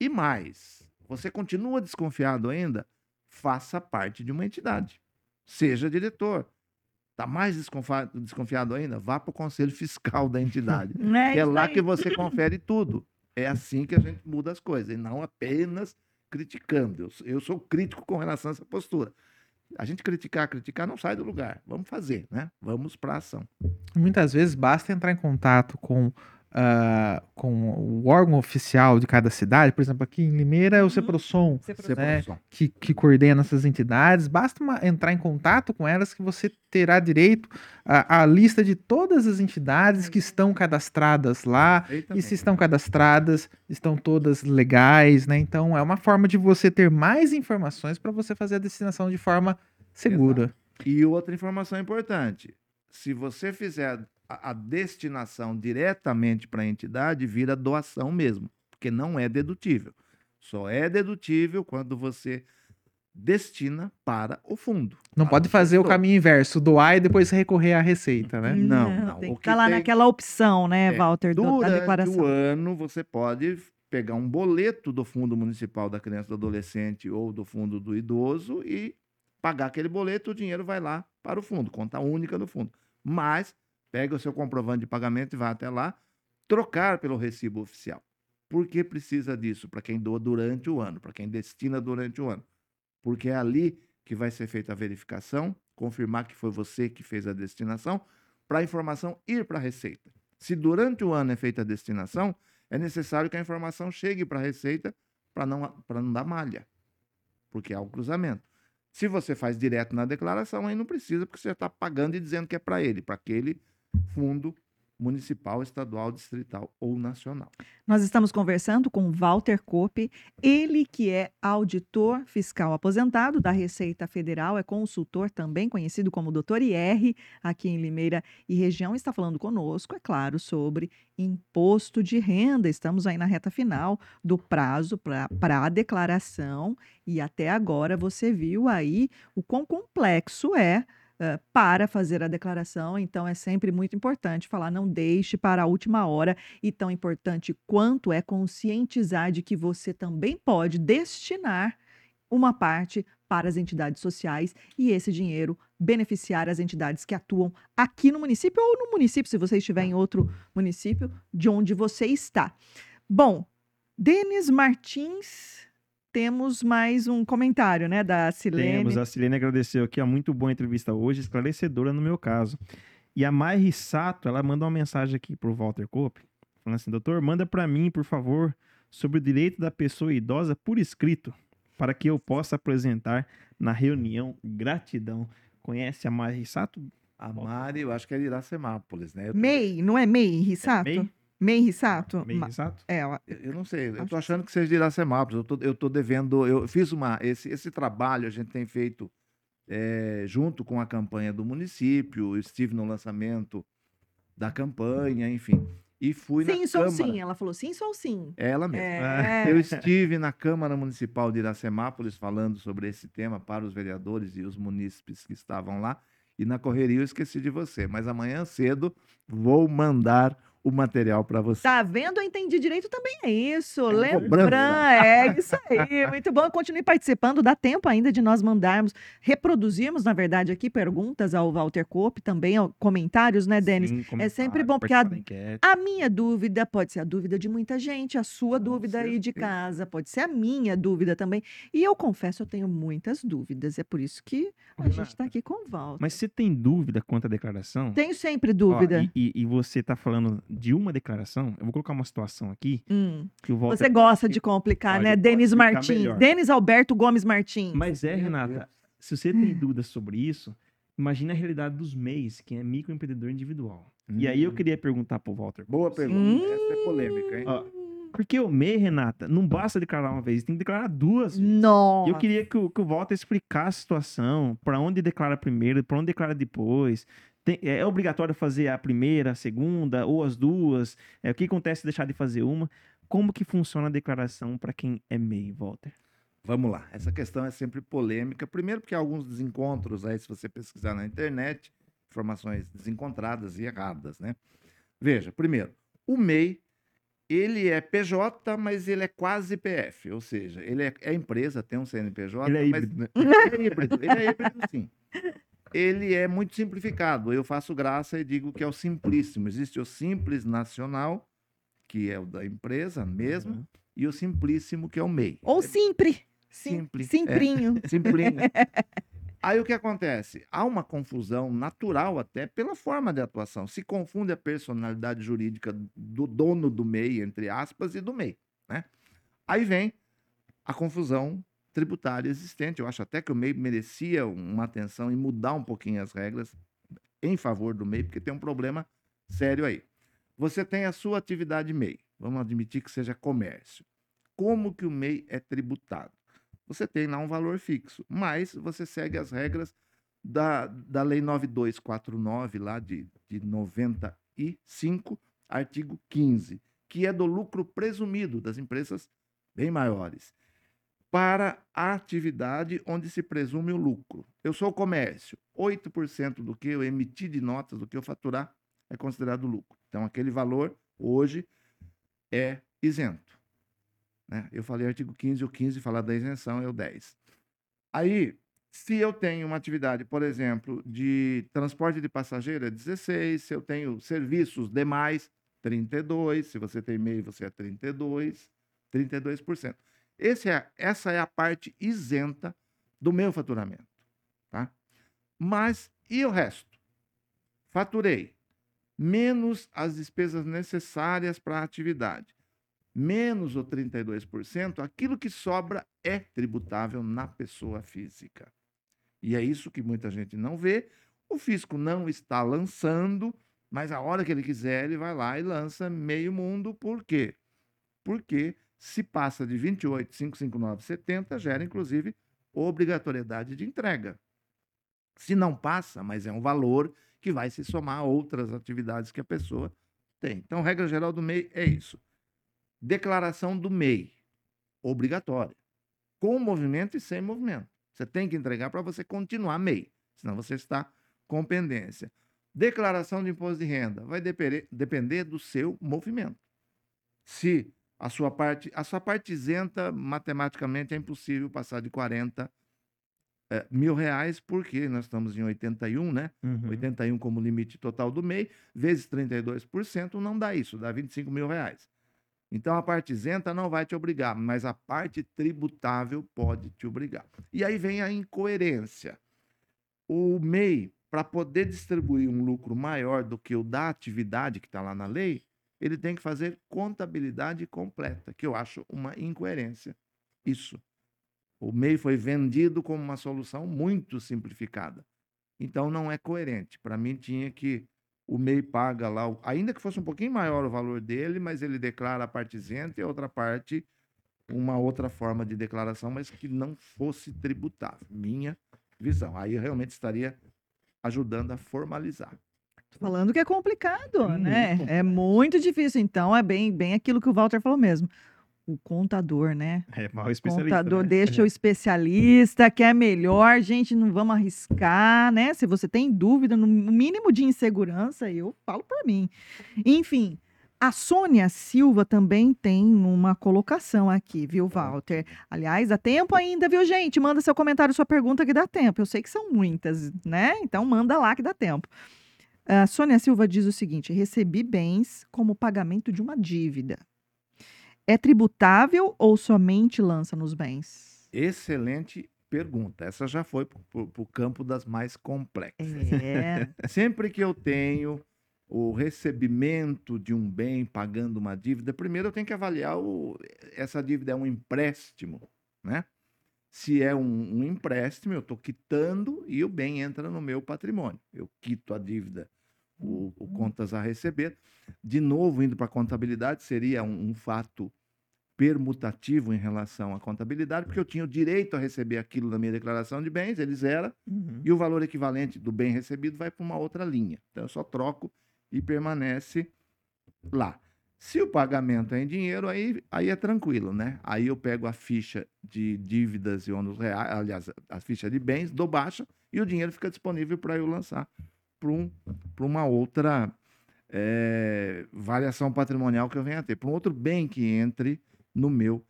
E mais, você continua desconfiado ainda? Faça parte de uma entidade. Seja diretor. Está mais desconfiado, ainda? Vá para o conselho fiscal da entidade. *laughs* É, é lá que você confere tudo. É assim que a gente muda as coisas, e não apenas criticando. Eu, eu sou crítico com relação a essa postura. A gente criticar, criticar não sai do lugar. Vamos fazer, né? Vamos para ação. Muitas vezes basta entrar em contato com, uh, com o órgão oficial de cada cidade. Por exemplo, aqui em Limeira é o uhum. CEPROSOM, né, que, que coordena essas entidades. Basta uma, entrar em contato com elas que você terá direito à, à lista de todas as entidades que estão cadastradas lá. E se estão cadastradas, estão todas legais, né? Então é uma forma de você ter mais informações para você fazer a destinação de forma segura. Exato. E outra informação importante: se você fizer a, a destinação diretamente para a entidade, vira doação mesmo, porque não é dedutível. Só é dedutível quando você destina para o fundo. Não pode fazer o caminho inverso, doar e depois recorrer à receita, né? Não, não. não. Tem que estar tá lá tem... naquela opção, né, é, Walter, do, da declaração. o ano, você pode pegar um boleto do Fundo Municipal da Criança e do Adolescente ou do Fundo do Idoso e pagar aquele boleto, o dinheiro vai lá para o fundo, conta única do fundo. Mas pega o seu comprovante de pagamento e vai até lá trocar pelo recibo oficial. Por que precisa disso? Para quem doa durante o ano, para quem destina durante o ano. Porque é ali que vai ser feita a verificação, confirmar que foi você que fez a destinação, para a informação ir para a Receita. Se durante o ano é feita a destinação, é necessário que a informação chegue para a Receita para não, não dar malha, porque há o cruzamento. Se você faz direto na declaração, aí não precisa, porque você está pagando e dizendo que é para ele, para aquele fundo municipal, estadual, distrital ou nacional. Nós estamos conversando com Walter Kopp, ele que é auditor fiscal aposentado da Receita Federal, é consultor também conhecido como Dr. IR aqui em Limeira e região, está falando conosco, é claro, sobre imposto de renda. Estamos aí na reta final do prazo para a declaração e até agora você viu aí o quão complexo é uh, para fazer a declaração. Então, é sempre muito importante falar, não deixe para a última hora. E tão importante quanto é conscientizar de que você também pode destinar uma parte para as entidades sociais e esse dinheiro beneficiar as entidades que atuam aqui no município ou no município, se você estiver em outro município, de onde você está. Bom, Denis Martins temos mais um comentário, né, da Silene. Temos, a Silene agradeceu aqui, a muito boa entrevista hoje, esclarecedora no meu caso. E a Mai Sato, ela manda uma mensagem aqui pro Walter Cope, falando assim, doutor, manda para mim, por favor, sobre o direito da pessoa idosa por escrito, para que eu possa apresentar na reunião. Gratidão. Conhece a Mai Sato? A Mari, eu acho que é de Iracemápolis, né? Tô... MEI, não é MEI, Rissato? É MEI? Mei Rissato? Mei Rissato? É, ela... eu não sei, eu tô achando que seja de Iracemápolis, eu tô, eu tô devendo, eu fiz uma, esse, esse trabalho a gente tem feito é, junto com a campanha do município, estive no lançamento da campanha, enfim, e fui sim, na sou Câmara. sim, ela falou sim, sou sim. Ela mesma. É. *laughs* Eu estive na Câmara Municipal de Iracemápolis falando sobre esse tema para os vereadores e os munícipes que estavam lá, e na correria eu esqueci de você, mas amanhã cedo vou mandar o material para você. Tá vendo? Eu entendi direito também é isso. É Lembrando, é isso aí. *laughs* Muito bom. Continue participando. Dá tempo ainda de nós mandarmos, reproduzirmos, na verdade, aqui perguntas ao Walter Cope, também comentários, né, Denis? Sim, é sempre bom, porque a, a, minha dúvida pode ser a dúvida de muita gente, a sua Com dúvida certeza. aí de casa, pode ser a minha dúvida também. E eu confesso, eu tenho muitas dúvidas. É por isso que a gente está aqui com o Walter. Mas você tem dúvida quanto à declaração? Tenho sempre dúvida. Ó, e, e, você está falando de uma declaração, eu vou colocar uma situação aqui. Hum. Que o Walter... Você gosta de complicar, né? Denis Martins. Denis Alberto Gomes Martins. Mas é, Renata, se você tem dúvidas sobre isso, imagine a realidade dos MEIs, que é microempreendedor individual. Hum. E aí eu hum. queria perguntar pro Walter. Boa pergunta. Hum. Essa é polêmica, hein? Ó, porque o MEI, Renata, não basta declarar uma vez, tem que declarar duas. E eu queria que o, que o Walter explicasse a situação, para onde declara primeiro, para onde declara depois. Tem, é obrigatório fazer a primeira, a segunda ou as duas? É, o que acontece se deixar de fazer uma? Como que funciona a declaração para quem é MEI, Walter? Vamos lá. Essa questão é sempre polêmica. Primeiro porque há alguns desencontros aí, se você pesquisar na internet, informações desencontradas e erradas, né? Veja, primeiro, o MEI, ele é PJ, mas ele é quase PF, ou seja, ele é, é empresa, tem um CNPJ, ele é mas híbrido, *laughs* ele é híbrido, ele é híbrido sim ele é muito simplificado. Eu faço graça e digo que é o simplíssimo. Existe o simples nacional, que é o da empresa mesmo, uhum. e o simplíssimo, que é o MEI. Ou simples. Simples. Simplinho. É, simplinho. *laughs* *laughs* Aí o que acontece? Há uma confusão natural até pela forma de atuação. Se confunde a personalidade jurídica do dono do MEI, entre aspas, e do MEI. Né? Aí vem a confusão tributária existente. Eu acho até que o MEI merecia uma atenção e mudar um pouquinho as regras em favor do MEI, porque tem um problema sério aí. Você tem a sua atividade MEI, vamos admitir que seja comércio. Como que o MEI é tributado? Você tem lá um valor fixo, mas você segue as regras da, da Lei 9249, lá de, de 95, artigo 15, que é do lucro presumido das empresas bem maiores para a atividade onde se presume o lucro. Eu sou comércio, 8% do que eu emitir de notas, do que eu faturar, é considerado lucro. Então, aquele valor, hoje, é isento. Né? Eu falei artigo 15, o 15 fala da isenção, é o 10. Aí, se eu tenho uma atividade, por exemplo, de transporte de passageiro, é 16. Se eu tenho serviços demais, 32. Se você tem MEI, você é 32. 32%. É, essa é a parte isenta do meu faturamento. Tá? Mas e o resto? Faturei menos as despesas necessárias para a atividade, menos o 32%, aquilo que sobra é tributável na pessoa física. E é isso que muita gente não vê. O fisco não está lançando Mas a hora que ele quiser, ele vai lá e lança meio mundo. Por quê? Porque se passa de 28, 559, 70, gera inclusive obrigatoriedade de entrega. Se não passa, mas é um valor que vai se somar a outras atividades que a pessoa tem. Então, regra geral do MEI é isso. Declaração do MEI, obrigatória. Com movimento e sem movimento. Você tem que entregar para você continuar MEI, senão você está com pendência. Declaração de imposto de renda vai depender, do seu movimento. Se a sua parte, a sua parte isenta, matematicamente é impossível passar de 40 é, mil reais, porque nós estamos em 81, né? Uhum. 81 como limite total do MEI, vezes 32%, não dá isso, dá 25 mil reais. Então a parte isenta não vai te obrigar, mas a parte tributável pode te obrigar. E aí vem a incoerência. O MEI, para poder distribuir um lucro maior do que o da atividade que está lá na lei, ele tem que fazer contabilidade completa, que eu acho uma incoerência. Isso. O MEI foi vendido como uma solução muito simplificada. Então não é coerente. Para mim tinha que o MEI paga lá, ainda que fosse um pouquinho maior o valor dele, mas ele declara a parte isenta e a outra parte uma outra forma de declaração, mas que não fosse tributável. Minha visão. Aí realmente estaria ajudando a formalizar. Falando que é complicado, hum, né? É muito difícil. Então, é bem, bem aquilo que o Walter falou mesmo o contador, né? É, mal especialista. Contador né? deixa o *laughs* especialista, que é melhor, gente, não vamos arriscar, né? Se você tem dúvida, no mínimo de insegurança, eu falo por mim. Enfim, a Sônia Silva também tem uma colocação aqui, viu, Walter? Aliás, dá tempo ainda, viu, gente? Manda seu comentário, sua pergunta que dá tempo. Eu sei que são muitas, né? Então manda lá que dá tempo. A Sônia Silva diz o seguinte: recebi bens como pagamento de uma dívida é tributável ou somente lança nos bens? Excelente pergunta. Essa já foi para o campo das mais complexas. É. *laughs* Sempre que eu tenho o recebimento de um bem pagando uma dívida, primeiro eu tenho que avaliar o, essa dívida é um empréstimo, né? Se é um, um empréstimo, eu estou quitando e o bem entra no meu patrimônio. Eu quito a dívida, o, o contas a receber. De novo, indo para a contabilidade, seria um, um fato permutativo em relação à contabilidade, porque eu tinha o direito a receber aquilo na minha declaração de bens, eles eram, uhum. e o valor equivalente do bem recebido vai para uma outra linha. Então eu só troco e permanece lá. Se o pagamento é em dinheiro, aí, aí é tranquilo, né? Aí eu pego a ficha de dívidas e ônus reais, aliás, a ficha de bens, dou baixa e o dinheiro fica disponível para eu lançar para um, uma outra é, variação patrimonial que eu venha a ter, para um outro bem que entre no meu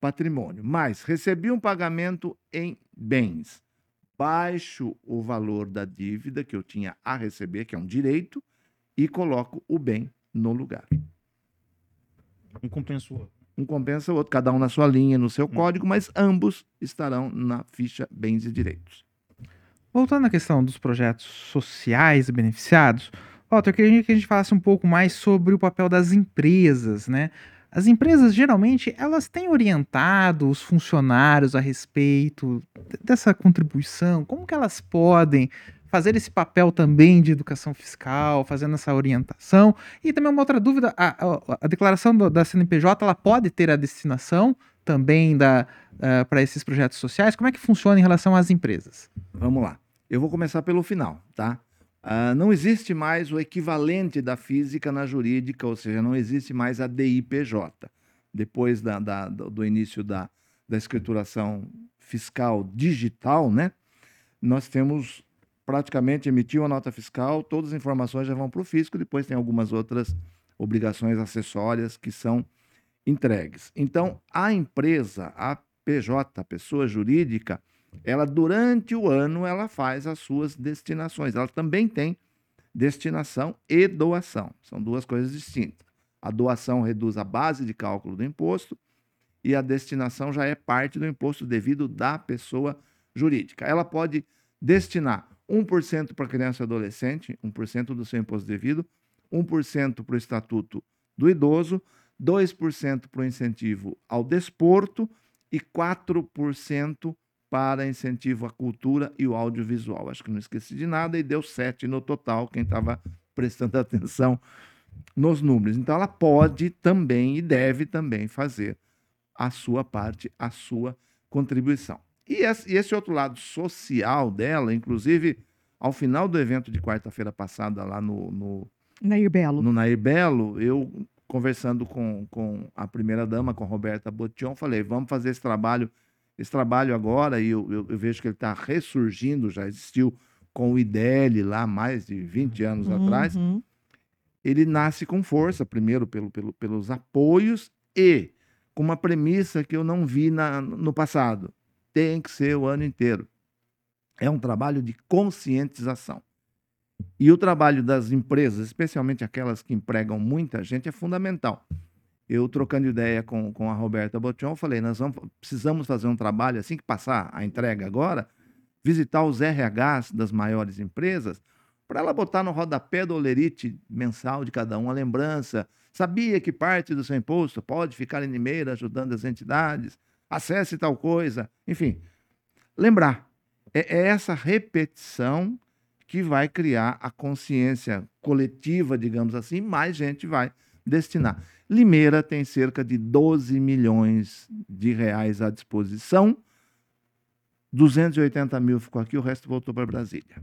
patrimônio. Mas recebi um pagamento em bens, baixo o valor da dívida que eu tinha a receber, que é um direito, e coloco o bem no lugar. Um compensa o outro. Um compensa o outro, cada um na sua linha, no seu hum. código, mas ambos estarão na ficha bens e direitos. Voltando à questão dos projetos sociais beneficiados, Walter, eu queria que a gente falasse um pouco mais sobre o papel das empresas, né? As empresas geralmente elas têm orientado os funcionários a respeito dessa contribuição, como que elas podem fazer esse papel também de educação fiscal, fazendo essa orientação. E também uma outra dúvida, a, a, a declaração do, da CNPJ ela pode ter a destinação também da uh, para esses projetos sociais? Como é que funciona em relação às empresas? Vamos lá. Eu vou começar pelo final, tá? Uh, não existe mais o equivalente da física na jurídica, ou seja, não existe mais a DIPJ. Depois da, da, do início da, da escrituração fiscal digital, né, nós temos praticamente emitiu a nota fiscal, todas as informações já vão para o fisco, depois tem algumas outras obrigações acessórias que são entregues. Então, a empresa, a PJ, a pessoa jurídica, ela durante o ano ela faz as suas destinações. Ela também tem destinação e doação. São duas coisas distintas. A doação reduz a base de cálculo do imposto e a destinação já é parte do imposto devido da pessoa jurídica. Ela pode destinar 1% para criança e adolescente, 1% do seu imposto devido, 1% para o estatuto do idoso, 2% para o incentivo ao desporto e 4% para incentivo à cultura e o audiovisual. Acho que não esqueci de nada e deu sete no total. Quem estava prestando *laughs* atenção nos números. Então, ela pode também e deve também fazer a sua parte, a sua contribuição. E esse outro lado social dela, inclusive, ao final do evento de quarta-feira passada, lá no, no Nair Belo. No Nair Belo, eu conversando com, com a primeira-dama, com a Roberta Botion, falei, vamos fazer esse trabalho, esse trabalho agora, e eu, eu, eu vejo que ele está ressurgindo, já existiu com o IDL lá mais de 20 anos uhum. atrás. Ele nasce com força, primeiro pelo, pelo, pelos apoios e com uma premissa que eu não vi na, no passado. Tem que ser o ano inteiro. É um trabalho de conscientização. E o trabalho das empresas, especialmente aquelas que empregam muita gente, é fundamental. Eu, trocando ideia com, com a Roberta Botion, falei: nós vamos, precisamos fazer um trabalho, assim que passar a entrega agora, visitar os RHs das maiores empresas, para ela botar no rodapé do olerite mensal de cada um a lembrança. Sabia que parte do seu imposto pode ficar em Limeira ajudando as entidades? Acesse tal coisa. Enfim, lembrar. É, é essa repetição que vai criar a consciência coletiva, digamos assim, mais gente vai destinar. Limeira tem cerca de 12 milhões de reais à disposição. 280 mil ficou aqui, o resto voltou para Brasília.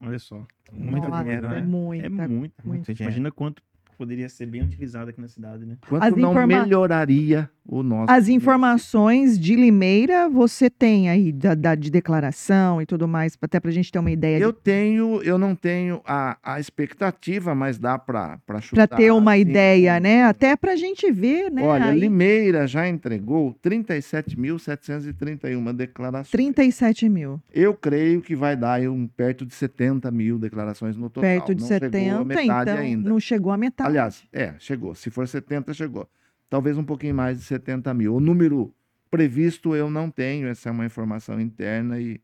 Olha só. Muito dinheiro, né? É muito. É muito, muito. Imagina quanto poderia ser bem utilizado aqui na cidade, né? Quanto As não informa... melhoraria o nosso... As informações de Limeira você tem aí, da, da de declaração e tudo mais, até para a gente ter uma ideia. Eu de... tenho, eu não tenho a, a expectativa, mas dá para chutar. Para ter uma assim, ideia, né? Até para a gente ver, né? Olha, aí... Limeira já entregou 37.731 declarações. 37 mil. Eu creio que vai dar um, perto de 70 mil declarações no total. Perto de não 70, chegou a metade então ainda. não chegou a metade. Aliás, é, chegou. Se for 70, chegou. Talvez um pouquinho mais de 70 mil. O número previsto eu não tenho, essa é uma informação interna e.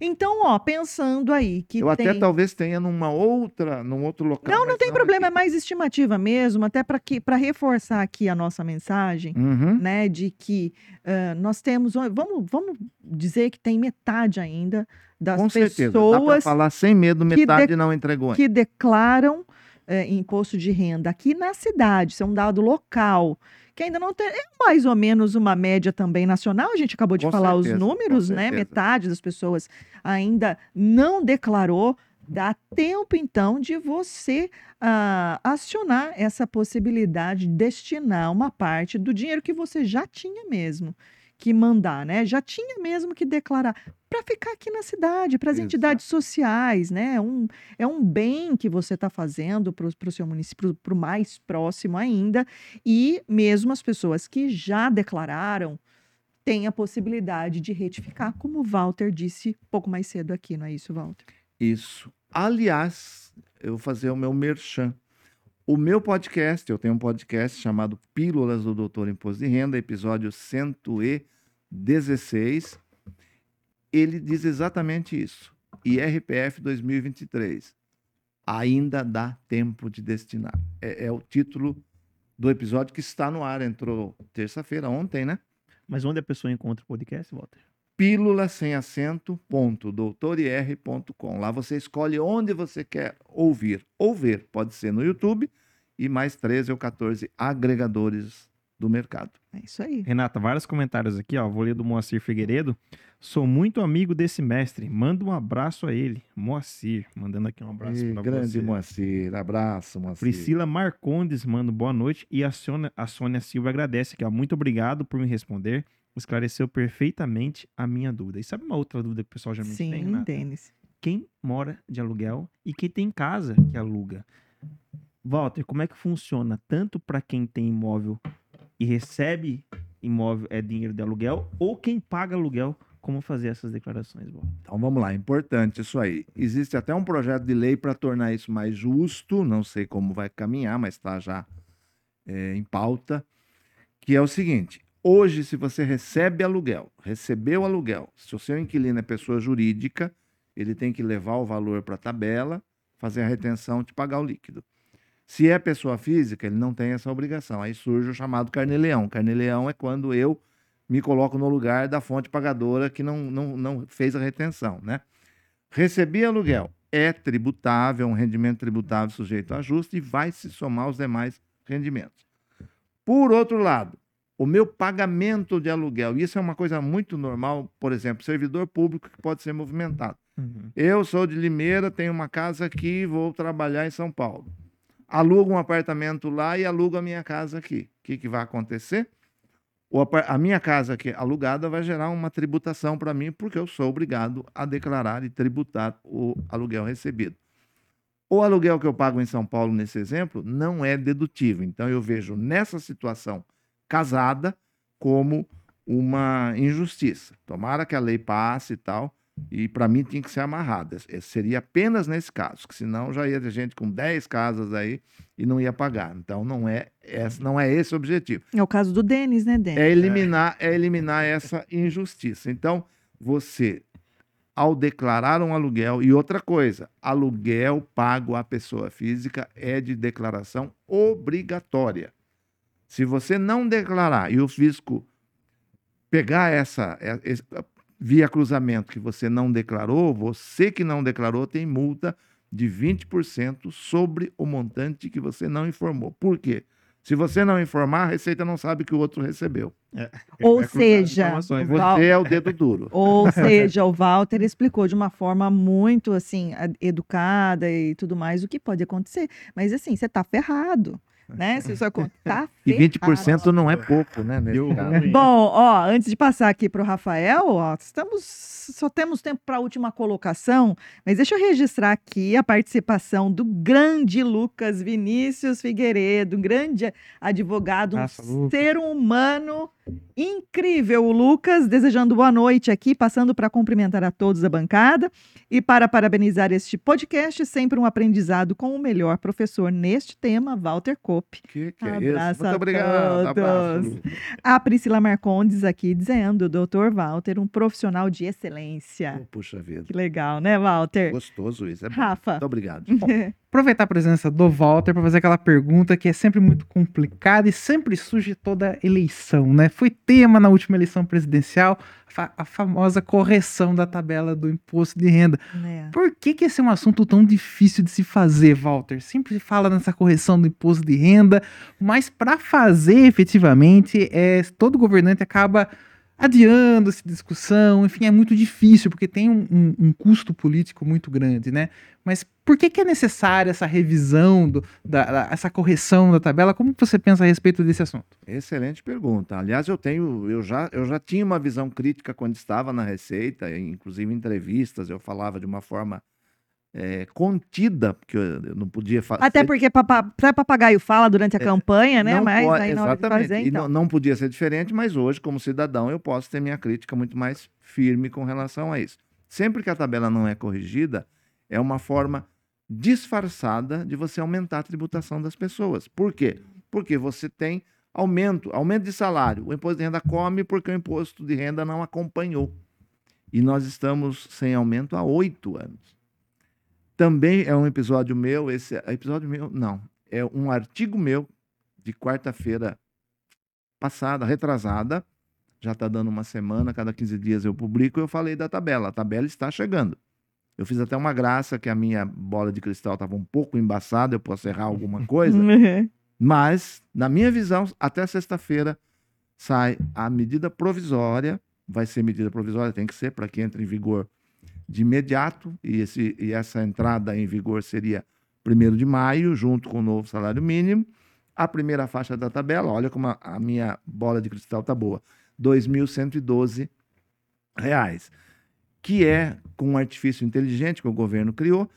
Então, ó, pensando aí que. Eu tem... até talvez tenha numa outra, num outro local. Não, não tem não problema, aqui. é mais estimativa mesmo, até para reforçar aqui a nossa mensagem, uhum. né? De que uh, nós temos. Vamos, vamos dizer que tem metade ainda das Com pessoas. Certeza. Dá para falar sem medo, metade de... não entregou. Que declaram é, imposto de renda aqui na cidade, isso é um dado local, que ainda não tem, é mais ou menos uma média também nacional, a gente acabou de com falar certeza, os números, né? Metade das pessoas ainda não declarou. Dá tempo, então, de você uh, acionar essa possibilidade de destinar uma parte do dinheiro que você já tinha mesmo que mandar, né? Já tinha mesmo que declarar para ficar aqui na cidade, para as entidades sociais, né? Um, é um bem que você está fazendo para o seu município, para o mais próximo ainda, e mesmo as pessoas que já declararam têm a possibilidade de retificar, como o Walter disse pouco mais cedo aqui, não é isso, Walter? Isso. Aliás, eu vou fazer o meu merchan. O meu podcast, eu tenho um podcast chamado Pílulas do Doutor Imposto de Renda, episódio 116. Ele diz exatamente isso. IRPF 2023. Ainda dá tempo de destinar. É, é o título do episódio que está no ar. Entrou terça-feira, ontem, né? Mas onde a pessoa encontra o podcast, Walter? Pílula sem acento, ponto, doutorir.com. Lá você escolhe onde você quer ouvir ou ver. Pode ser no YouTube e mais 13 ou 14 agregadores do mercado. É isso aí. Renata, vários comentários aqui, ó. Vou ler do Moacir Figueiredo. Sou muito amigo desse mestre. Manda um abraço a ele. Moacir, mandando aqui um abraço para você. Grande Moacir, abraço, Moacir. Priscila Marcondes manda boa noite e a Sônia, a Sônia Silva agradece aqui, ó. Muito obrigado por me responder esclareceu perfeitamente a minha dúvida. E sabe uma outra dúvida que o pessoal já me Sim, tem, Sim, Denis. Quem mora de aluguel e quem tem casa que aluga. Walter, como é que funciona tanto para quem tem imóvel e recebe imóvel é dinheiro de aluguel ou quem paga aluguel como fazer essas declarações, Walter? Então vamos lá, importante isso aí. Existe até um projeto de lei para tornar isso mais justo, não sei como vai caminhar, mas está já é, em pauta, que é o seguinte: Hoje, se você recebe aluguel, recebeu aluguel, se o seu inquilino é pessoa jurídica, ele tem que levar o valor para a tabela, fazer a retenção e te pagar o líquido. Se é pessoa física, ele não tem essa obrigação. Aí surge o chamado carneleão. Carneleão é quando eu me coloco no lugar da fonte pagadora que não, não, não fez a retenção, né? Recebi aluguel, é tributável, é um rendimento tributável sujeito a ajuste e vai se somar aos demais rendimentos. Por outro lado, o meu pagamento de aluguel, isso é uma coisa muito normal, por exemplo, servidor público que pode ser movimentado. Uhum. Eu sou de Limeira, tenho uma casa aqui, vou trabalhar em São Paulo. Alugo um apartamento lá e alugo a minha casa aqui. O que, que vai acontecer? a minha casa aqui alugada vai gerar uma tributação para mim, porque eu sou obrigado a declarar e tributar o aluguel recebido. O aluguel que eu pago em São Paulo, nesse exemplo, não é dedutível. Então, eu vejo nessa situação casada como uma injustiça. Tomara que a lei passe e tal, e para mim tinha que ser amarrada. Seria apenas nesse caso, que senão já ia ter gente com 10 casas aí e não ia pagar. Então não é, esse, não é esse o objetivo. É o caso do Denis, né, Denis? É eliminar, é eliminar essa injustiça. Então, você, ao declarar um aluguel, e outra coisa, aluguel pago à pessoa física é de declaração obrigatória. Se você não declarar e o fisco pegar essa, é, via cruzamento que você não declarou, você que não declarou tem multa de 20% sobre o montante que você não informou. Por quê? Se você não informar, a Receita não sabe que o outro recebeu. É, Ou é seja, você é o dedo duro. *laughs* Ou seja, o Walter explicou de uma forma muito assim educada e tudo mais o que pode acontecer. Mas assim, você está ferrado né? Se isso contar. *laughs* E 20% não é pouco, né? Bom, ó, antes de passar aqui para o Rafael, ó, estamos, só temos tempo para a última colocação, mas deixa eu registrar aqui a participação do grande Lucas Vinícius Figueiredo, um grande advogado, Nossa, um Lucas. ser humano incrível. O Lucas, desejando boa noite aqui, passando para cumprimentar a todos da bancada e para parabenizar este podcast, sempre um aprendizado com o melhor professor neste tema, Walter Kopp. Que, que Abraço é Muito obrigado. Abraço. A Priscila Marcondes aqui dizendo, doutor Walter, um profissional de excelência. Oh, puxa vida. Que legal, né, Walter? Gostoso isso. É Rafa. Muito obrigado. *laughs* aproveitar a presença do Walter para fazer aquela pergunta que é sempre muito complicada e sempre surge toda eleição, né? Foi tema na última eleição presidencial a famosa correção da tabela do imposto de renda. É. Por que, que esse é um assunto tão difícil de se fazer, Walter? Sempre se fala nessa correção do imposto de renda, mas para fazer efetivamente, é, todo governante acaba adiando essa discussão, enfim, é muito difícil, porque tem um, um, um, custo político muito grande, né? Mas por que, que é necessária essa revisão, do, da, da, essa correção da tabela? Como você pensa a respeito desse assunto? Excelente pergunta. Aliás, eu tenho, eu já, eu já tinha uma visão crítica quando estava na Receita, inclusive em entrevistas, eu falava de uma forma é, contida, porque eu não podia fazer. Até porque até papagaio fala durante a é, campanha, né? Mas pode, aí hora de fazer, então. Não, não podia ser diferente, mas hoje, como cidadão, eu posso ter minha crítica muito mais firme com relação a isso. Sempre que a tabela não é corrigida, é uma forma disfarçada de você aumentar a tributação das pessoas. Por quê? Porque você tem aumento, aumento de salário. O imposto de renda come porque o imposto de renda não acompanhou. E nós estamos sem aumento há oito anos. Também é um episódio meu, esse episódio meu, não, é um artigo meu de quarta-feira passada, retrasada, já está dando uma semana, cada 15 dias eu publico, eu falei da tabela. A tabela está chegando. Eu fiz até uma graça que a minha bola de cristal estava um pouco embaçada, eu posso errar alguma *laughs* coisa. mas, na minha visão, até sexta-feira sai a medida provisória. Vai ser medida provisória, tem que ser para que entre em vigor de imediato, e, esse, e essa entrada em vigor seria 1 de maio, junto com o novo salário mínimo. A primeira faixa da tabela, olha como a, a minha bola de cristal está boa, R$ 2.112, que é com um artifício inteligente que o governo criou,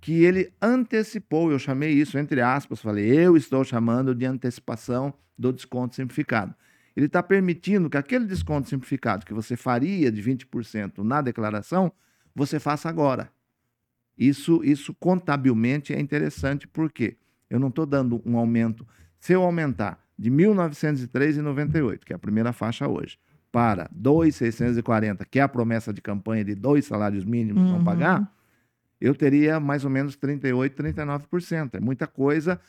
que ele antecipou, eu chamei isso entre aspas, falei, eu estou chamando de antecipação do desconto simplificado. Ele está permitindo que aquele desconto simplificado que você faria de 20% na declaração, você faça agora. Isso, isso contabilmente é interessante, porque eu não estou dando um aumento. Se eu aumentar de 1.903,98, que é a primeira faixa hoje, para 2.640, que é a promessa de campanha de dois salários mínimos uhum. não pagar, eu teria mais ou menos 38%, 39%. É muita coisa.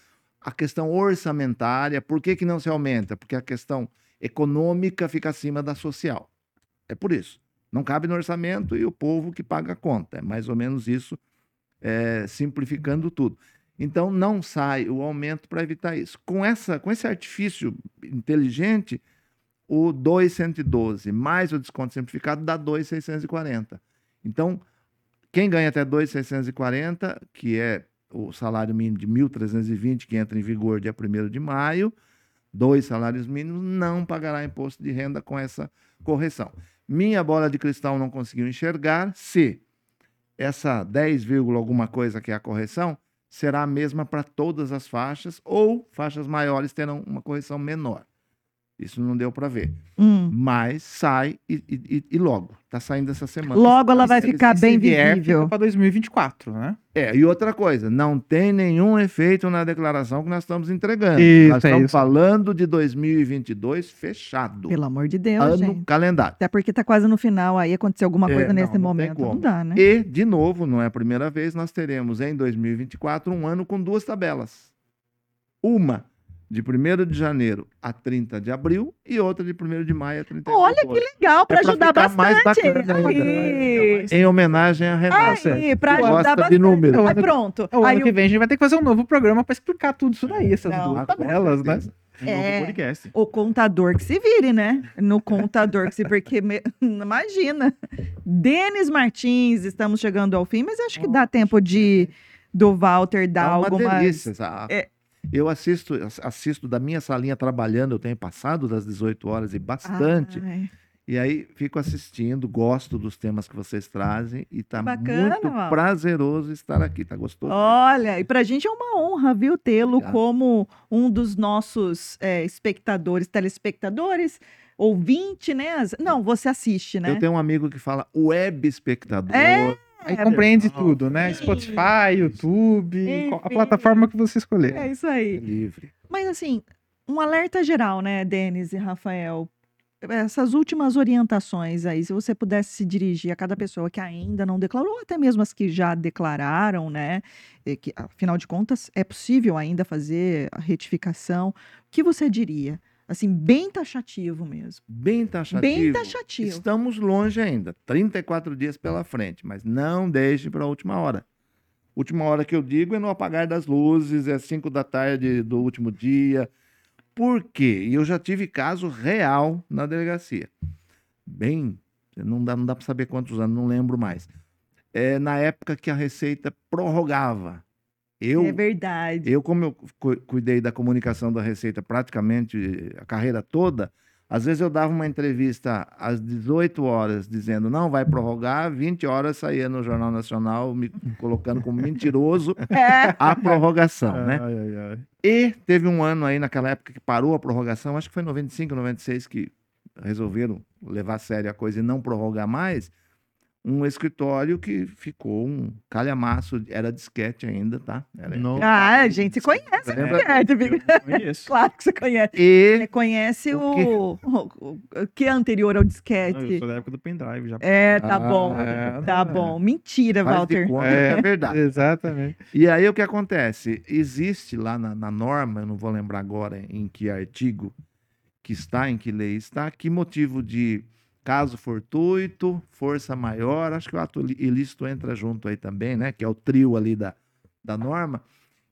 A questão orçamentária, por que, que não se aumenta? Porque a questão econômica fica acima da social. É por isso. Não cabe no orçamento e o povo que paga a conta. É mais ou menos isso é, simplificando tudo. Então não sai o aumento para evitar isso. Com, essa, com esse artifício inteligente, o 212 mais o desconto simplificado dá 2,640. Então, quem ganha até 2,640, que é o salário mínimo de 1.320, que entra em vigor dia 1 de maio, dois salários mínimos, não pagará imposto de renda com essa correção. Minha bola de cristal não conseguiu enxergar se essa 10, alguma coisa que é a correção será a mesma para todas as faixas ou faixas maiores terão uma correção menor. Isso não deu para ver. Hum. Mas sai e, e, e logo. Está saindo essa semana. Logo ela vai ficar se bem vier, visível. Fica para 2024, né? É, e outra coisa, não tem nenhum efeito na declaração que nós estamos entregando. Isso, nós é estamos isso. falando de 2022 fechado. Pelo amor de Deus, ano gente. calendário. Até porque tá quase no final aí, aconteceu alguma É, coisa não, nesse não momento. Não dá, né? E, de novo, não é a primeira vez, nós teremos em 2024 um ano com duas tabelas. Uma de 1 de janeiro a 30 de abril e outra de 1 de maio a 30 Olha de agosto. Legal, pra É pra ajudar ficar mais bastante. bacana ainda. Aí, Em homenagem a Renata. aí que ajudar gosta bastante. de números. Aí pronto. O Aí ano que vem a gente vai ter que fazer um novo programa para explicar tudo isso daí, essas Não, duas tabelas, né? Um É. podcast. o contador que se vire, né? No contador que se... Porque, me- *laughs* imagina. Denis Martins, estamos chegando ao fim, mas acho que dá tempo de do Walter dar Tá uma algumas... delícia. essa- É. Eu assisto, assisto da minha salinha trabalhando, eu tenho passado das 18 horas e bastante. Ai, E aí fico assistindo, gosto dos temas que vocês trazem e tá Bacana, muito prazeroso estar aqui, tá gostoso? Olha, e pra gente é uma honra, viu, tê-lo como um dos nossos é, espectadores, telespectadores, ouvinte, né? Não, você assiste, né? Eu tenho um amigo que fala web espectador. É, Aí É, compreende tudo, né? Sim. Spotify, YouTube, a plataforma que você escolher. É isso é aí. livre. Mas assim, um alerta geral, né, Denis e Rafael? Essas últimas orientações aí, se você pudesse se dirigir a cada pessoa que ainda não declarou, ou até mesmo as que já declararam, né? e que, afinal de contas, é possível ainda fazer a retificação. O que você diria? Assim, bem taxativo mesmo. Bem taxativo. Bem taxativo. Estamos longe ainda, 34 dias pela frente, mas não deixe para a última hora. Última hora que eu digo é no apagar das luzes, é 5 da tarde do último dia. Por quê? E eu já tive caso real na delegacia. Bem, não dá, não dá para saber quantos anos, não lembro mais. É na época que a Receita prorrogava. Eu, é verdade. eu, como eu cu- cuidei da comunicação da Receita praticamente a carreira toda, às vezes eu dava uma entrevista às 18 horas dizendo não vai prorrogar, 20 horas saía no Jornal Nacional me colocando como mentiroso *laughs* É. a prorrogação, né? Ai, ai, ai. E teve um ano aí naquela época que parou a prorrogação, acho que foi em 95, 96 que resolveram levar a sério a coisa e não prorrogar mais. Um escritório que ficou um calhamaço, era disquete ainda, tá? Era Nossa. Ah, a gente se conhece, né? Eu conheço. *laughs* Claro que você conhece. E Você conhece O o, o, o que é anterior ao Não, eu disquete. sou da época do pendrive já. É, tá Ah, bom. é. Tá bom. Mentira, faz Walter. conta É. é verdade. Exatamente. E aí o que acontece? Existe lá na, na norma, eu não vou lembrar agora em que artigo que está, em que lei está, que motivo de caso fortuito, força maior, acho que o ato ilícito entra junto aí também, né? Que é o trio ali da, da norma,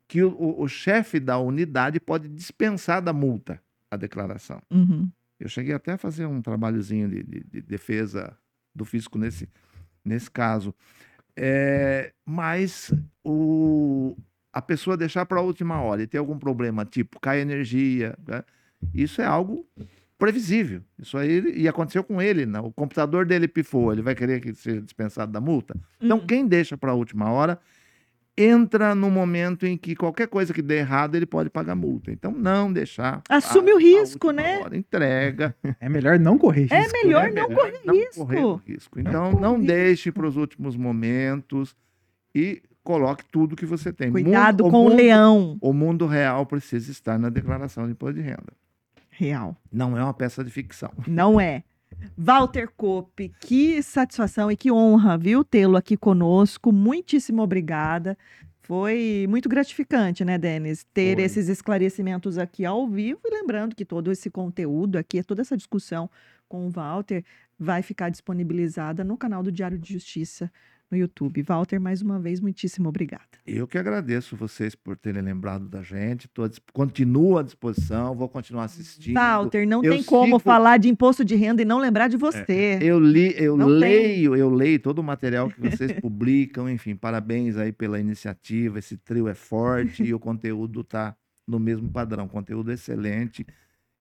que o, o- o chefe da unidade pode dispensar da multa a declaração. Uhum. Eu cheguei até a fazer um trabalhozinho de, de- de defesa do fisco nesse, nesse caso. É, mas o, a pessoa deixar para a última hora e ter algum problema, tipo cai energia, né? isso é algo previsível. Isso aí e aconteceu com ele. Né? O computador dele pifou, ele vai querer que seja dispensado da multa. Então, Uhum. quem deixa para a última hora entra no momento em que qualquer coisa que dê errado, ele pode pagar multa. Então, não deixar. Assume a- o risco, né? hora. Entrega. *laughs* É melhor não correr É risco, melhor né? não melhor correr não risco. correr o risco. Então, não risco. deixe para os últimos momentos e coloque tudo que você tem. Cuidado Mundo- com o mundo- leão. O mundo real precisa estar na declaração de imposto de renda. Real. Não é uma peça de ficção. *laughs* Não é. Walter Cope, que satisfação e que honra, viu, tê-lo aqui conosco. Muitíssimo obrigada. Foi muito gratificante, né, Denis, ter Foi. esses esclarecimentos aqui ao vivo. E lembrando que todo esse conteúdo aqui, toda essa discussão com o Walter, vai ficar disponibilizada no canal do Diário de Justiça no YouTube. Walter, mais uma vez, muitíssimo obrigada. Eu que agradeço vocês por terem lembrado da gente. Tô, continuo à disposição, vou continuar assistindo. Walter, não eu tem como falar de imposto de renda e não lembrar de é, você. É, eu li, eu não leio, tem. eu leio todo o material que vocês *laughs* publicam, enfim, parabéns aí pela iniciativa. Esse trio é forte *laughs* e o conteúdo está no mesmo padrão, conteúdo excelente.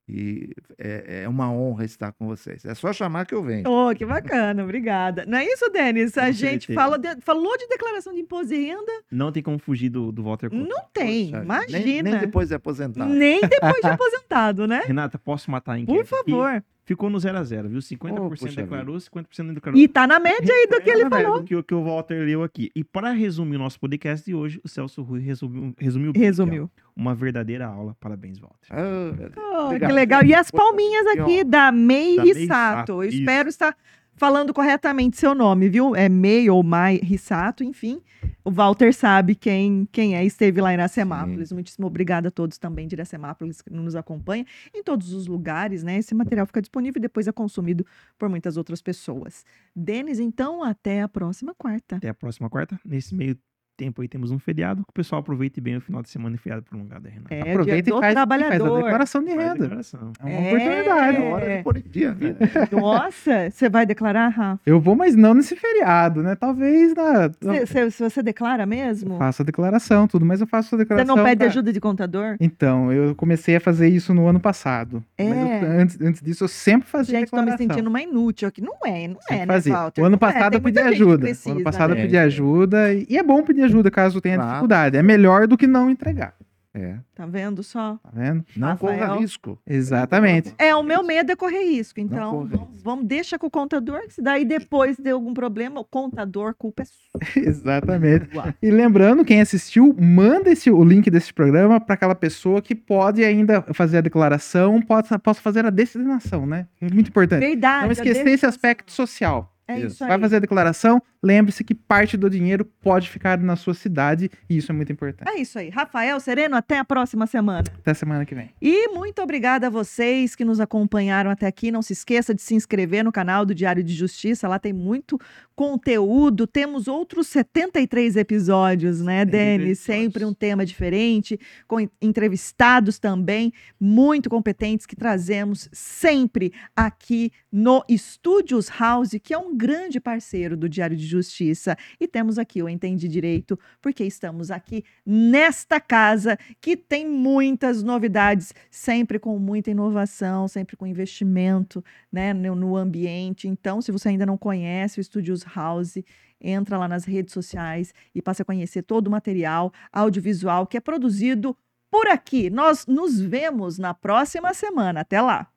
E é, é, uma honra estar com vocês. É só chamar que eu venho. Oh, que bacana, obrigada. Não é isso, Denis? A gente fala de, falou de declaração de imposto de renda. Não tem como fugir do, do Walter Couto. Não tem, Poxa, imagina. Nem, nem, depois de aposentado. Nem depois de *laughs* aposentado, né? Renata, posso matar a enquete? Por favor. Aqui? Ficou no 0 a 0 viu? 50% oh, declarou, 50% não declarou. E tá na média aí do que ele falou. Que, que o Walter leu aqui. E para resumir o nosso podcast de hoje, o Celso Rui resumiu. Resumiu. resumiu. Uma verdadeira aula. Parabéns, Walter. Oh, oh, que legal. E as palminhas aqui da May Rissato. Eu espero estar falando corretamente seu nome, viu? É May ou Mai Rissato, enfim. O Walter sabe quem, quem é, esteve lá em Iracemápolis. Sim. Muitíssimo obrigada a todos também de Iracemápolis que nos acompanham em todos os lugares, né? Esse material fica disponível e depois é consumido por muitas outras pessoas. Denis, então, até a próxima quarta. Até a próxima quarta. Nesse meio tempo aí temos um feriado, que o pessoal aproveite bem o final de semana e feriado prolongado, Renato. É, Aproveita e faz, trabalhador. faz a declaração de renda. Declaração. É uma é, oportunidade. É hora de pôr em dia, né? Nossa, você vai declarar, Rafa? Eu vou, mas não nesse feriado, né? Talvez na... Se, se você declara mesmo? Faço a declaração, tudo, mas eu faço a declaração... Você não pede pra... ajuda de contador? Então, eu comecei a fazer isso no ano passado. É. Mas eu, antes, antes disso, eu sempre fazia Gente, declaração. tô me sentindo uma inútil aqui. Não é, não é, né, Walter? O ano é, passado é, eu pedi ajuda. O ano passado eu pedi ajuda. E é bom pedir ajuda caso tenha dificuldade. É melhor do que não entregar. É. Tá vendo só? Tá vendo? Não Rafael. corra risco. Exatamente. É, o meu medo é correr risco. Então, vamos, vamos, deixa com o contador, se daí depois de algum problema, o contador, culpa é sua. *laughs* Exatamente. e lembrando, quem assistiu, manda esse, o link desse programa para aquela pessoa que pode ainda fazer a declaração, pode, possa fazer a destinação, né? É muito importante. Verdade. Não esquecer esse aspecto social. É isso, Vai fazer a declaração, lembre-se que parte do dinheiro pode ficar na sua cidade e isso é muito importante. É isso aí. Rafael Sereno, até a próxima semana. Até semana que vem. E muito obrigada a vocês que nos acompanharam até aqui. Não se esqueça de se inscrever no canal do Diário de Justiça, lá tem muito conteúdo. Temos outros 73 episódios, né, Denis? Sempre um tema diferente, com entrevistados também muito competentes que trazemos sempre aqui no Estúdios House, que é um grande parceiro do Diário de Justiça. E temos aqui o Entendi Direito, porque estamos aqui nesta casa que tem muitas novidades, sempre com muita inovação, sempre com investimento né, no, no ambiente. Então, se você ainda não conhece o Estúdios House, entra lá nas redes sociais e passe a conhecer todo o material audiovisual que é produzido por aqui. Nós nos vemos na próxima semana. Até lá!